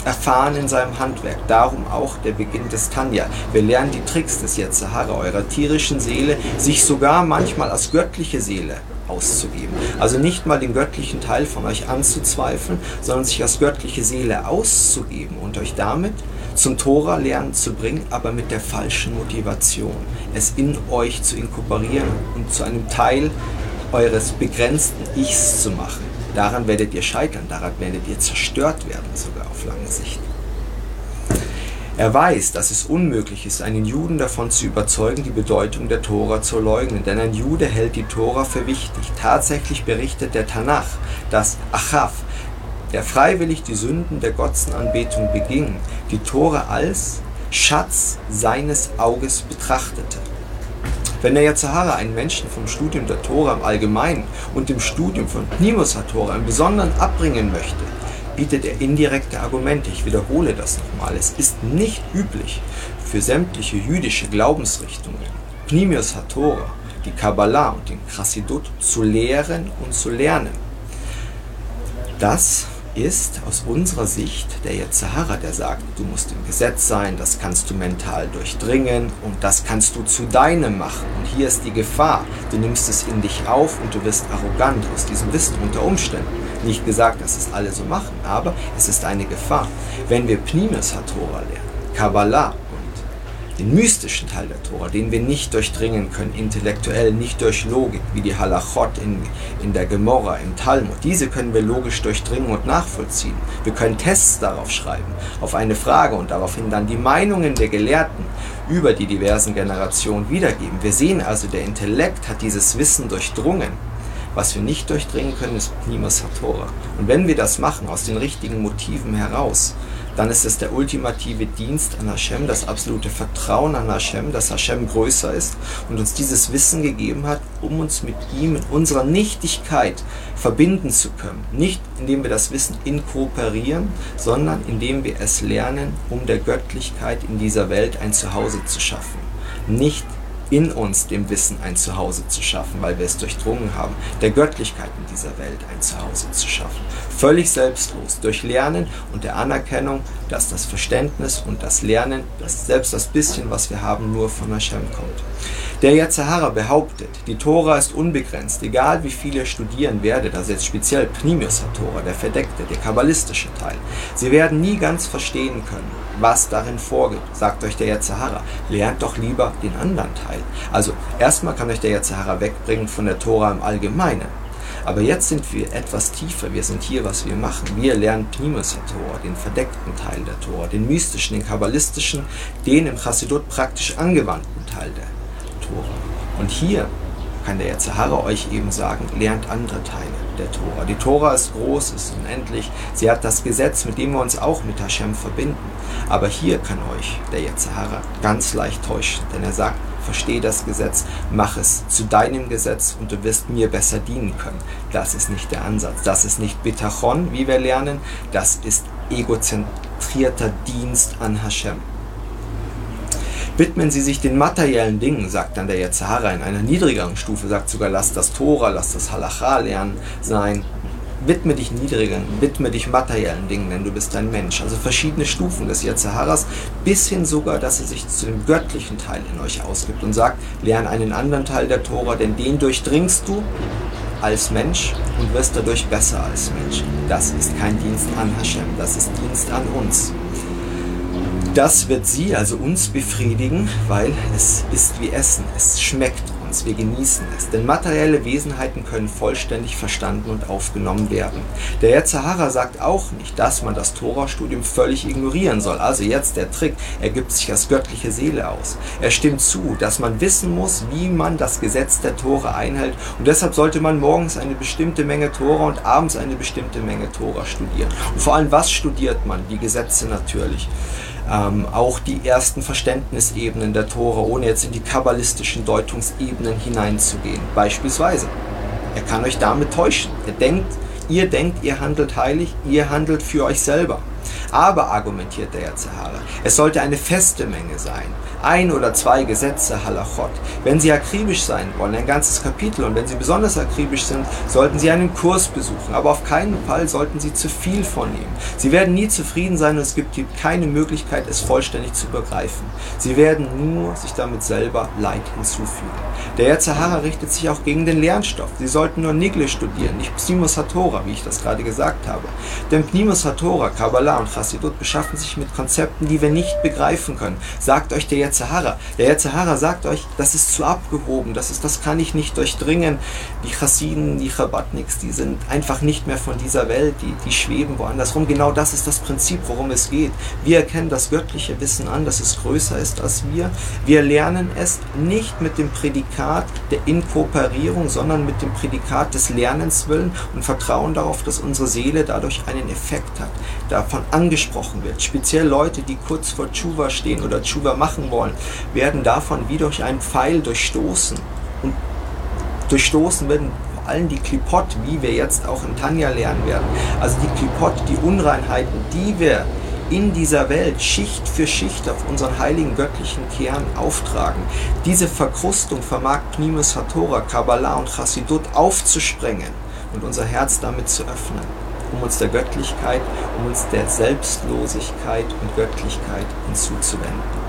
erfahren in seinem Handwerk. Darum auch der Beginn des Tanja. Wir lernen die Tricks des Yetzahara, eurer tierischen Seele, sich sogar manchmal als göttliche Seele auszugeben. Also nicht mal den göttlichen Teil von euch anzuzweifeln, sondern sich als göttliche Seele auszugeben und euch damit zum Tora lernen zu bringen, aber mit der falschen Motivation. Es in euch zu inkorporieren und zu einem Teil eures begrenzten Ichs zu machen. Daran werdet ihr scheitern, daran werdet ihr zerstört werden, sogar auf lange Sicht. Er weiß, dass es unmöglich ist, einen Juden davon zu überzeugen, die Bedeutung der Tora zu leugnen, denn ein Jude hält die Tora für wichtig. Tatsächlich berichtet der Tanach, dass Achav, der freiwillig die Sünden der Gotzenanbetung beging, die Tora als Schatz seines Auges betrachtete. Wenn der Yazahara einen Menschen vom Studium der Tora im Allgemeinen und dem Studium von Pnimus Tora im Besonderen abbringen möchte, bietet er indirekte Argumente. Ich wiederhole das nochmal. Es ist nicht üblich für sämtliche jüdische Glaubensrichtungen, Pnimius HaTorah, die Kabbalah und den Chassidut zu lehren und zu lernen. Das ist aus unserer Sicht der Yetzahara, der sagt, du musst im Gesetz sein, das kannst du mental durchdringen und das kannst du zu deinem machen. Und hier ist die Gefahr, du nimmst es in dich auf und du wirst arrogant aus diesem Wissen unter Umständen. Nicht gesagt, dass es alle so machen, aber es ist eine Gefahr. Wenn wir Pnimis HaTorah lernen, Kabbalah den mystischen Teil der Tora, den wir nicht durchdringen können, intellektuell, nicht durch Logik, wie die Halachot in, in der Gemorra, im Talmud. Diese können wir logisch durchdringen und nachvollziehen. Wir können Tests darauf schreiben, auf eine Frage und daraufhin dann die Meinungen der Gelehrten über die diversen Generationen wiedergeben. Wir sehen also, der Intellekt hat dieses Wissen durchdrungen. Was wir nicht durchdringen können, ist Pnimas Torah. Und wenn wir das machen, aus den richtigen Motiven heraus, dann ist es der ultimative Dienst an Hashem, das absolute Vertrauen an Hashem, dass Hashem größer ist und uns dieses Wissen gegeben hat, um uns mit ihm in unserer Nichtigkeit verbinden zu können. Nicht indem wir das Wissen inkooperieren, sondern indem wir es lernen, um der Göttlichkeit in dieser Welt ein Zuhause zu schaffen. Nicht in uns dem Wissen ein Zuhause zu schaffen, weil wir es durchdrungen haben, der Göttlichkeit in dieser Welt ein Zuhause zu schaffen. Völlig selbstlos, durch Lernen und der Anerkennung, dass das Verständnis und das Lernen, dass selbst das bisschen, was wir haben, nur von Hashem kommt. Der Yazahara behauptet, die Tora ist unbegrenzt, egal wie viel ihr studieren werdet, also jetzt speziell Pnimius Tora, der verdeckte, der kabbalistische Teil. Sie werden nie ganz verstehen können, was darin vorgeht, sagt euch der Yazahara. Lernt doch lieber den anderen Teil. Also erstmal kann euch der Yazahara wegbringen von der Tora im Allgemeinen. Aber jetzt sind wir etwas tiefer. Wir sind hier, was wir machen. Wir lernen Pnimus Tora, den verdeckten Teil der Tora, den mystischen, den kabbalistischen, den im Chassidut praktisch angewandten Teil der Tora. Und hier kann der Zahara euch eben sagen, lernt andere Teile der Tora. Die Tora ist groß, ist unendlich. Sie hat das Gesetz, mit dem wir uns auch mit Hashem verbinden. Aber hier kann euch der Yetzahara ganz leicht täuschen, denn er sagt, verstehe das Gesetz, mach es zu deinem Gesetz und du wirst mir besser dienen können. Das ist nicht der Ansatz. Das ist nicht Bitachon, wie wir lernen. Das ist egozentrierter Dienst an Hashem. Widmen Sie sich den materiellen Dingen, sagt dann der Yetzahara in einer niedrigeren Stufe, sagt sogar, lass das Tora, lass das Halacha lernen sein. Widme dich niedrigen, widme dich materiellen Dingen, denn du bist ein Mensch. Also verschiedene Stufen des Yetzaharas, bis hin sogar, dass er sich zu dem göttlichen Teil in euch ausgibt und sagt, lerne einen anderen Teil der Tora, denn den durchdringst du als Mensch und wirst dadurch besser als Mensch. Das ist kein Dienst an Hashem, das ist Dienst an uns. Das wird sie, also uns, befriedigen, weil es ist wie Essen. Es schmeckt uns, wir genießen es. Denn materielle Wesenheiten können vollständig verstanden und aufgenommen werden. Der Yetzahara sagt auch nicht, dass man das Tora-Studium völlig ignorieren soll. Also jetzt der Trick, er gibt sich als göttliche Seele aus. Er stimmt zu, dass man wissen muss, wie man das Gesetz der Tora einhält. Und deshalb sollte man morgens eine bestimmte Menge Tora und abends eine bestimmte Menge Tora studieren. Und vor allem, was studiert man? Die Gesetze natürlich ähm, auch die ersten Verständnisebenen der Tore, ohne jetzt in die kabbalistischen Deutungsebenen hineinzugehen. Beispielsweise, er kann euch damit täuschen. Er denkt, ihr denkt, ihr handelt heilig, ihr handelt für euch selber. Aber, argumentiert der Erzahara, es sollte eine feste Menge sein ein oder zwei Gesetze Halachot. Wenn Sie akribisch sein wollen, ein ganzes Kapitel, und wenn Sie besonders akribisch sind, sollten Sie einen Kurs besuchen, aber auf keinen Fall sollten Sie zu viel vornehmen. Sie werden nie zufrieden sein und es gibt keine Möglichkeit, es vollständig zu begreifen. Sie werden nur sich damit selber Leid hinzufügen. Der Yetzahara richtet sich auch gegen den Lernstoff. Sie sollten nur Nigle studieren, nicht Pnimus Hatora, wie ich das gerade gesagt habe. Denn Pnimus Hatora, Kabbalah und Chassidut beschaffen sich mit Konzepten, die wir nicht begreifen können. Sagt euch der Yetzahara. Der Yetzahara sagt euch, das ist zu abgehoben, das, ist, das kann ich nicht durchdringen. Die Chassiden, die Chabadniks, die sind einfach nicht mehr von dieser Welt, die, die schweben woanders rum. Genau das ist das Prinzip, worum es geht. Wir erkennen das göttliche Wissen an, dass es größer ist als wir. Wir lernen es nicht mit dem Prädikat der Inkooperierung, sondern mit dem Prädikat des Lernens willen und vertrauen darauf, dass unsere Seele dadurch einen Effekt hat, davon angesprochen wird. Speziell Leute, die kurz vor Tshuva stehen oder Tshuva machen wollen, werden davon wie durch einen Pfeil durchstoßen. Und durchstoßen werden vor allem die Klipot, wie wir jetzt auch in Tanja lernen werden. Also die Klipot, die Unreinheiten, die wir in dieser Welt Schicht für Schicht auf unseren heiligen göttlichen Kern auftragen. Diese Verkrustung vermag Pnimus Hatora, Kabbalah und Chassidut aufzusprengen und unser Herz damit zu öffnen, um uns der Göttlichkeit, um uns der Selbstlosigkeit und Göttlichkeit hinzuzuwenden.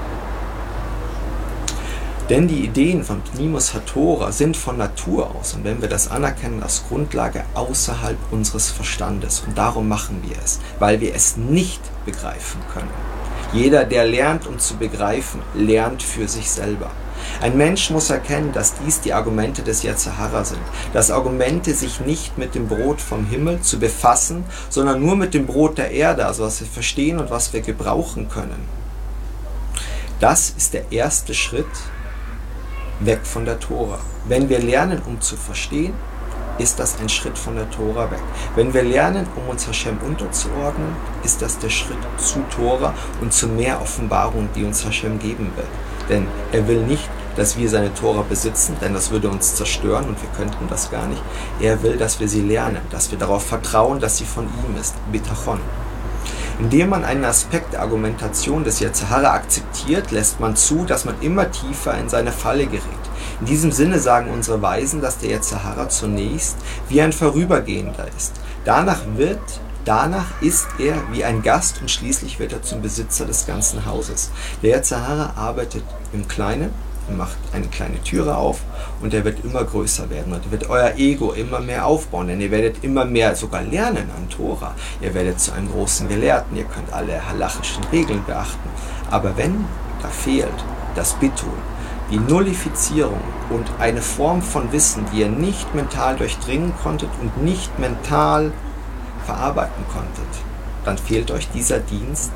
Denn die Ideen von Pnimus Hatora sind von Natur aus, und wenn wir das anerkennen, als Grundlage außerhalb unseres Verstandes. Und darum machen wir es, weil wir es nicht begreifen können. Jeder, der lernt, um zu begreifen, lernt für sich selber. Ein Mensch muss erkennen, dass dies die Argumente des Yetzahara sind. Dass Argumente sich nicht mit dem Brot vom Himmel zu befassen, sondern nur mit dem Brot der Erde, also was wir verstehen und was wir gebrauchen können. Das ist der erste Schritt weg von der Tora. Wenn wir lernen, um zu verstehen, ist das ein Schritt von der Tora weg. Wenn wir lernen, um uns Hashem unterzuordnen, ist das der Schritt zu Tora und zu mehr Offenbarung, die uns Hashem geben wird. Denn er will nicht, dass wir seine Tora besitzen, denn das würde uns zerstören und wir könnten das gar nicht. Er will, dass wir sie lernen, dass wir darauf vertrauen, dass sie von ihm ist. Bitachon. Indem man einen Aspekt der Argumentation des Yetzirah akzeptiert, lässt man zu, dass man immer tiefer in seine Falle gerät. In diesem Sinne sagen unsere Weisen, dass der Yetzirah zunächst wie ein Vorübergehender ist. Danach wird Danach ist er wie ein Gast und schließlich wird er zum Besitzer des ganzen Hauses. Der Yetzirah arbeitet im Kleinen macht eine kleine Türe auf und er wird immer größer werden und wird euer Ego immer mehr aufbauen, denn ihr werdet immer mehr sogar lernen an Tora. Ihr werdet zu einem großen Gelehrten, ihr könnt alle halachischen Regeln beachten. Aber wenn da fehlt das Bitul, die Nullifizierung und eine Form von Wissen, die ihr nicht mental durchdringen konntet und nicht mental verarbeiten konntet, dann fehlt euch dieser Dienst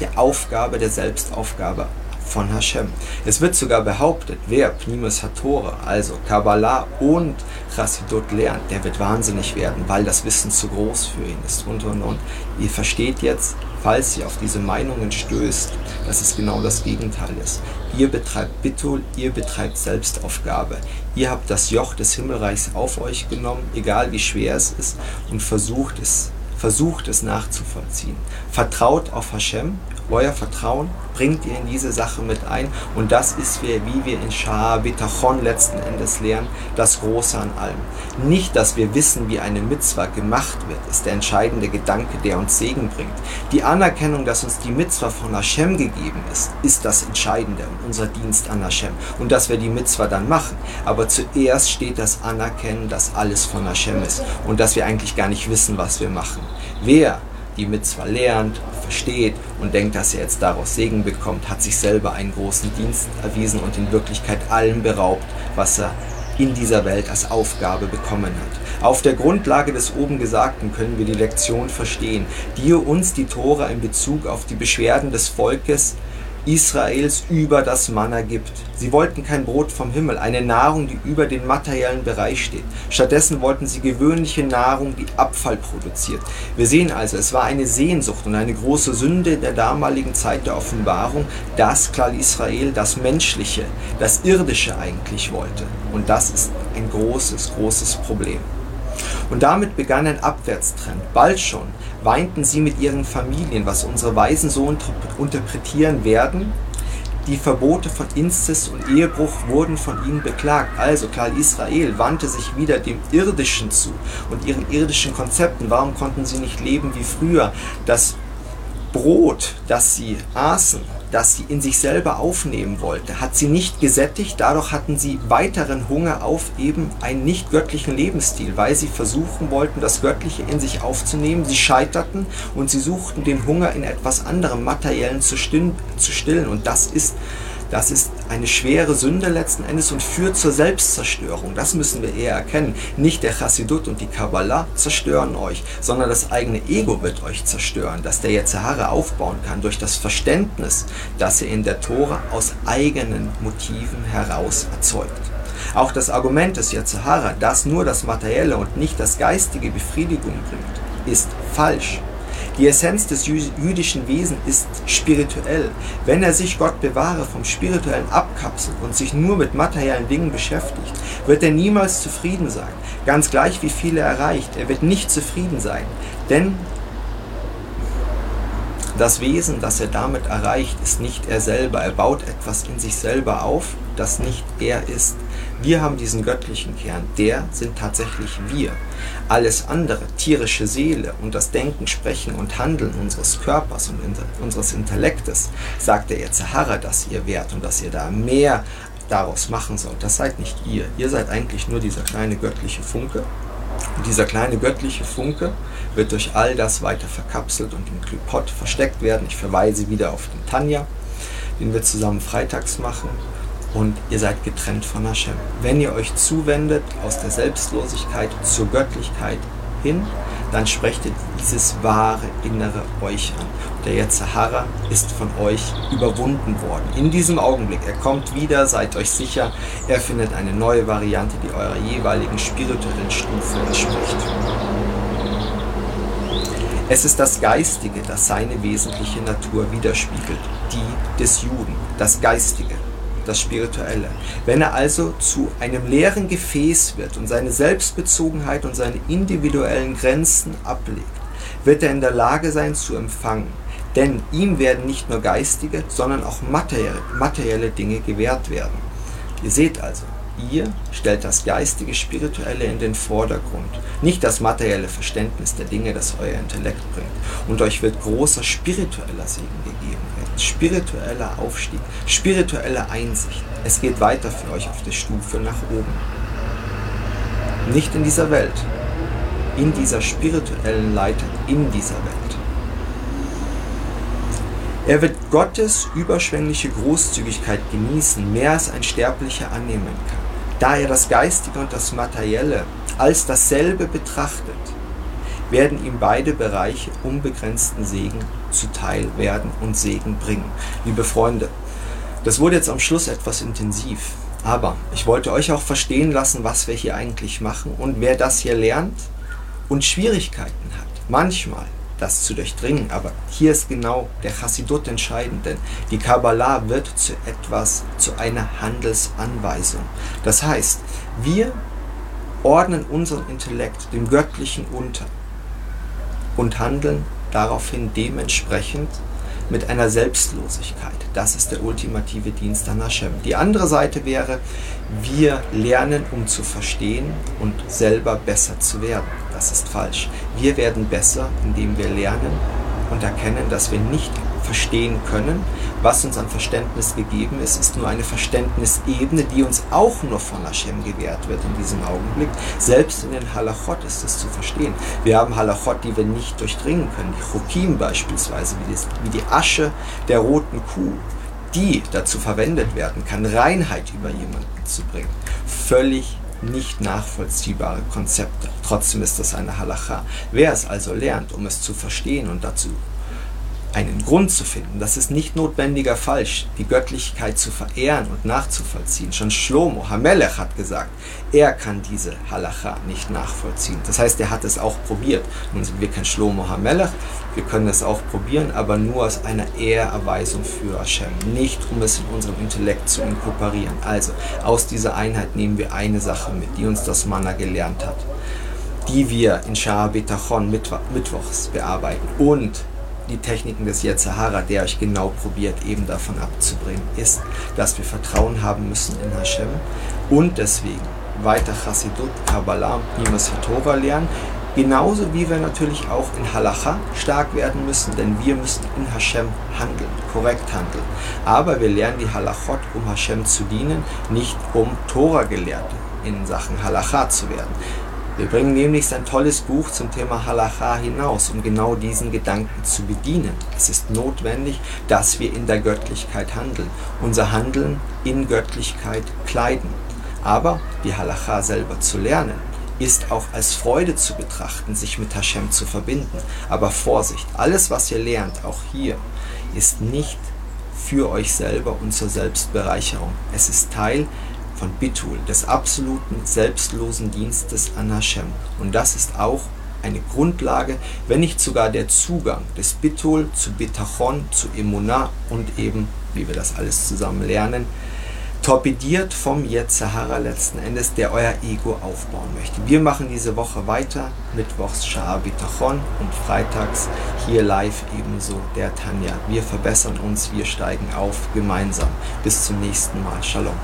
der Aufgabe, der Selbstaufgabe von Hashem. Es wird sogar behauptet, wer Pnimus Hatora, also Kabbalah und Chassidut lernt, der wird wahnsinnig werden, weil das Wissen zu groß für ihn ist und und und. Ihr versteht jetzt, falls ihr auf diese Meinungen stößt, dass es genau das Gegenteil ist. Ihr betreibt Bittul, ihr betreibt Selbstaufgabe. Ihr habt das Joch des Himmelreichs auf euch genommen, egal wie schwer es ist, und versucht es, versucht es nachzuvollziehen. Vertraut auf Hashem, euer Vertrauen bringt ihr in diese Sache mit ein. Und das ist, wie wir in Shah Bitachon letzten Endes lernen, das Große an allem. Nicht, dass wir wissen, wie eine Mitzwa gemacht wird, ist der entscheidende Gedanke, der uns Segen bringt. Die Anerkennung, dass uns die Mitzwa von Hashem gegeben ist, ist das Entscheidende und unser Dienst an Hashem. Und dass wir die Mitzwa dann machen. Aber zuerst steht das Anerkennen, dass alles von Hashem ist und dass wir eigentlich gar nicht wissen, was wir machen. Wer die Mitzwa lernt, versteht und denkt, dass er jetzt daraus Segen bekommt, hat sich selber einen großen Dienst erwiesen und in Wirklichkeit allem beraubt, was er in dieser Welt als Aufgabe bekommen hat. Auf der Grundlage des oben Gesagten können wir die Lektion verstehen, die uns die Tora in Bezug auf die Beschwerden des Volkes Israels über das Manna gibt. Sie wollten kein Brot vom Himmel, eine Nahrung, die über den materiellen Bereich steht. Stattdessen wollten sie gewöhnliche Nahrung, die Abfall produziert. Wir sehen also, es war eine Sehnsucht und eine große Sünde der damaligen Zeit der Offenbarung, dass Klal Israel das Menschliche, das Irdische eigentlich wollte. Und das ist ein großes, großes Problem. Und damit begann ein Abwärtstrend. Bald schon weinten sie mit ihren Familien, was unsere Weisen so interpretieren werden. Die Verbote von Inzest und Ehebruch wurden von ihnen beklagt. Also klar, Israel wandte sich wieder dem Irdischen zu und ihren irdischen Konzepten. Warum konnten sie nicht leben wie früher? Das Brot, das sie aßen, das sie in sich selber aufnehmen wollte, hat sie nicht gesättigt. Dadurch hatten sie weiteren Hunger auf eben einen nicht göttlichen Lebensstil, weil sie versuchen wollten, das Göttliche in sich aufzunehmen. Sie scheiterten und sie suchten den Hunger in etwas anderem Materiellen zu stillen. Und das ist das ist eine schwere Sünde letzten Endes und führt zur Selbstzerstörung. Das müssen wir eher erkennen. Nicht der Chassidut und die Kabbalah zerstören euch, sondern das eigene Ego wird euch zerstören, dass der Yetzirah aufbauen kann durch das Verständnis, das er in der Tora aus eigenen Motiven heraus erzeugt. Auch das Argument des Yetzirah, dass nur das Materielle und nicht das Geistige Befriedigung bringt, ist falsch. Die Essenz des jüdischen Wesens ist spirituell. Wenn er sich, Gott bewahre, vom Spirituellen abkapselt und sich nur mit materiellen Dingen beschäftigt, wird er niemals zufrieden sein. Ganz gleich wie viel er erreicht, er wird nicht zufrieden sein. Denn das Wesen, das er damit erreicht, ist nicht er selber. Er baut etwas in sich selber auf, das nicht er ist. Wir haben diesen göttlichen Kern, der sind tatsächlich wir. Alles andere, tierische Seele und das Denken, Sprechen und Handeln unseres Körpers und unseres Intellektes, sagt der Yetzirah, dass ihr wert und dass ihr da mehr daraus machen sollt. Das seid nicht ihr. Ihr seid eigentlich nur dieser kleine göttliche Funke. Und dieser kleine göttliche Funke wird durch all das weiter verkapselt und im Klipot versteckt werden. Ich verweise wieder auf den Tanja, den wir zusammen freitags machen und ihr seid getrennt von Hashem. Wenn ihr euch zuwendet aus der Selbstlosigkeit zur Göttlichkeit hin, dann sprecht ihr dieses wahre Innere euch an. Der Yetzirah ist von euch überwunden worden. In diesem Augenblick, er kommt wieder, seid euch sicher, er findet eine neue Variante, die eurer jeweiligen spirituellen Stufe entspricht. Es ist das Geistige, das seine wesentliche Natur widerspiegelt, die des Juden, das Geistige das Spirituelle. Wenn er also zu einem leeren Gefäß wird und seine Selbstbezogenheit und seine individuellen Grenzen ablegt, wird er in der Lage sein zu empfangen. Denn ihm werden nicht nur geistige, sondern auch materielle Dinge gewährt werden. Ihr seht also, ihr stellt das geistige, spirituelle in den Vordergrund, nicht das materielle Verständnis der Dinge, das euer Intellekt bringt. Und euch wird großer spiritueller Segen gegeben spiritueller Aufstieg, spirituelle Einsicht. Es geht weiter für euch auf der Stufe nach oben. Nicht in dieser Welt, in dieser spirituellen Leiter, in dieser Welt. Er wird Gottes überschwängliche Großzügigkeit genießen, mehr als ein Sterblicher annehmen kann, da er das Geistige und das Materielle als dasselbe betrachtet werden ihm beide Bereiche unbegrenzten Segen zuteil werden und Segen bringen. Liebe Freunde, das wurde jetzt am Schluss etwas intensiv, aber ich wollte euch auch verstehen lassen, was wir hier eigentlich machen und wer das hier lernt und Schwierigkeiten hat, manchmal das zu durchdringen, aber hier ist genau der Chassidut entscheidend, denn die Kabbalah wird zu etwas, zu einer Handelsanweisung. Das heißt, wir ordnen unseren Intellekt dem Göttlichen unter und handeln daraufhin dementsprechend mit einer Selbstlosigkeit. Das ist der ultimative Dienst an Hashem. Die andere Seite wäre, wir lernen, um zu verstehen und selber besser zu werden. Das ist falsch. Wir werden besser, indem wir lernen und erkennen, dass wir nicht verstehen können. Was uns an Verständnis gegeben ist, ist nur eine Verständnisebene, die uns auch nur von Hashem gewährt wird in diesem Augenblick. Selbst in den Halachot ist es zu verstehen. Wir haben Halachot, die wir nicht durchdringen können. Die Chokim beispielsweise, wie, die Asche der roten Kuh, die dazu verwendet werden kann, Reinheit über jemanden zu bringen. Völlig nicht nachvollziehbare Konzepte. Trotzdem ist das eine Halacha. Wer es also lernt, um es zu verstehen und dazu einen Grund zu finden. Das ist nicht notwendiger falsch, die Göttlichkeit zu verehren und nachzuvollziehen. Schon Shlomo Hamelech hat gesagt, er kann diese Halacha nicht nachvollziehen. Das heißt, er hat es auch probiert. Nun sind wir kein Shlomo Hamelech, wir können es auch probieren, aber nur aus einer Ehrerweisung für Hashem, nicht um es in unserem Intellekt zu inkorporieren. Also, aus dieser Einheit nehmen wir eine Sache mit, die uns das Manna gelernt hat, die wir in Shah Betachon mittwochs bearbeiten und die Techniken des Yetzahara, der euch genau probiert, eben davon abzubringen, ist, dass wir Vertrauen haben müssen in Hashem und deswegen weiter Chassidut, Kabbalah und Nimas Torah lernen, genauso wie wir natürlich auch in Halacha stark werden müssen, denn wir müssen in Hashem handeln, korrekt handeln. Aber wir lernen die Halachot, um Hashem zu dienen, nicht um Torah-Gelehrte in Sachen Halacha zu werden. Wir bringen nämlich ein tolles Buch zum Thema Halacha hinaus, um genau diesen Gedanken zu bedienen. Es ist notwendig, dass wir in der Göttlichkeit handeln, unser Handeln in Göttlichkeit kleiden. Aber die Halacha selber zu lernen, ist auch als Freude zu betrachten, sich mit Hashem zu verbinden. Aber Vorsicht, alles, was ihr lernt, auch hier, ist nicht für euch selber und zur Selbstbereicherung. Es ist Teil von Bitul, des absoluten selbstlosen Dienstes an Hashem. Und das ist auch eine Grundlage, wenn nicht sogar der Zugang des Bitul zu Bitachon, zu Emunah und eben, wie wir das alles zusammen lernen, torpediert vom Yetzahara letzten Endes, der euer Ego aufbauen möchte. Wir machen diese Woche weiter, mittwochs Shah Bitachon und freitags hier live ebenso der Tanja. Wir verbessern uns, wir steigen auf gemeinsam. Bis zum nächsten Mal. Shalom.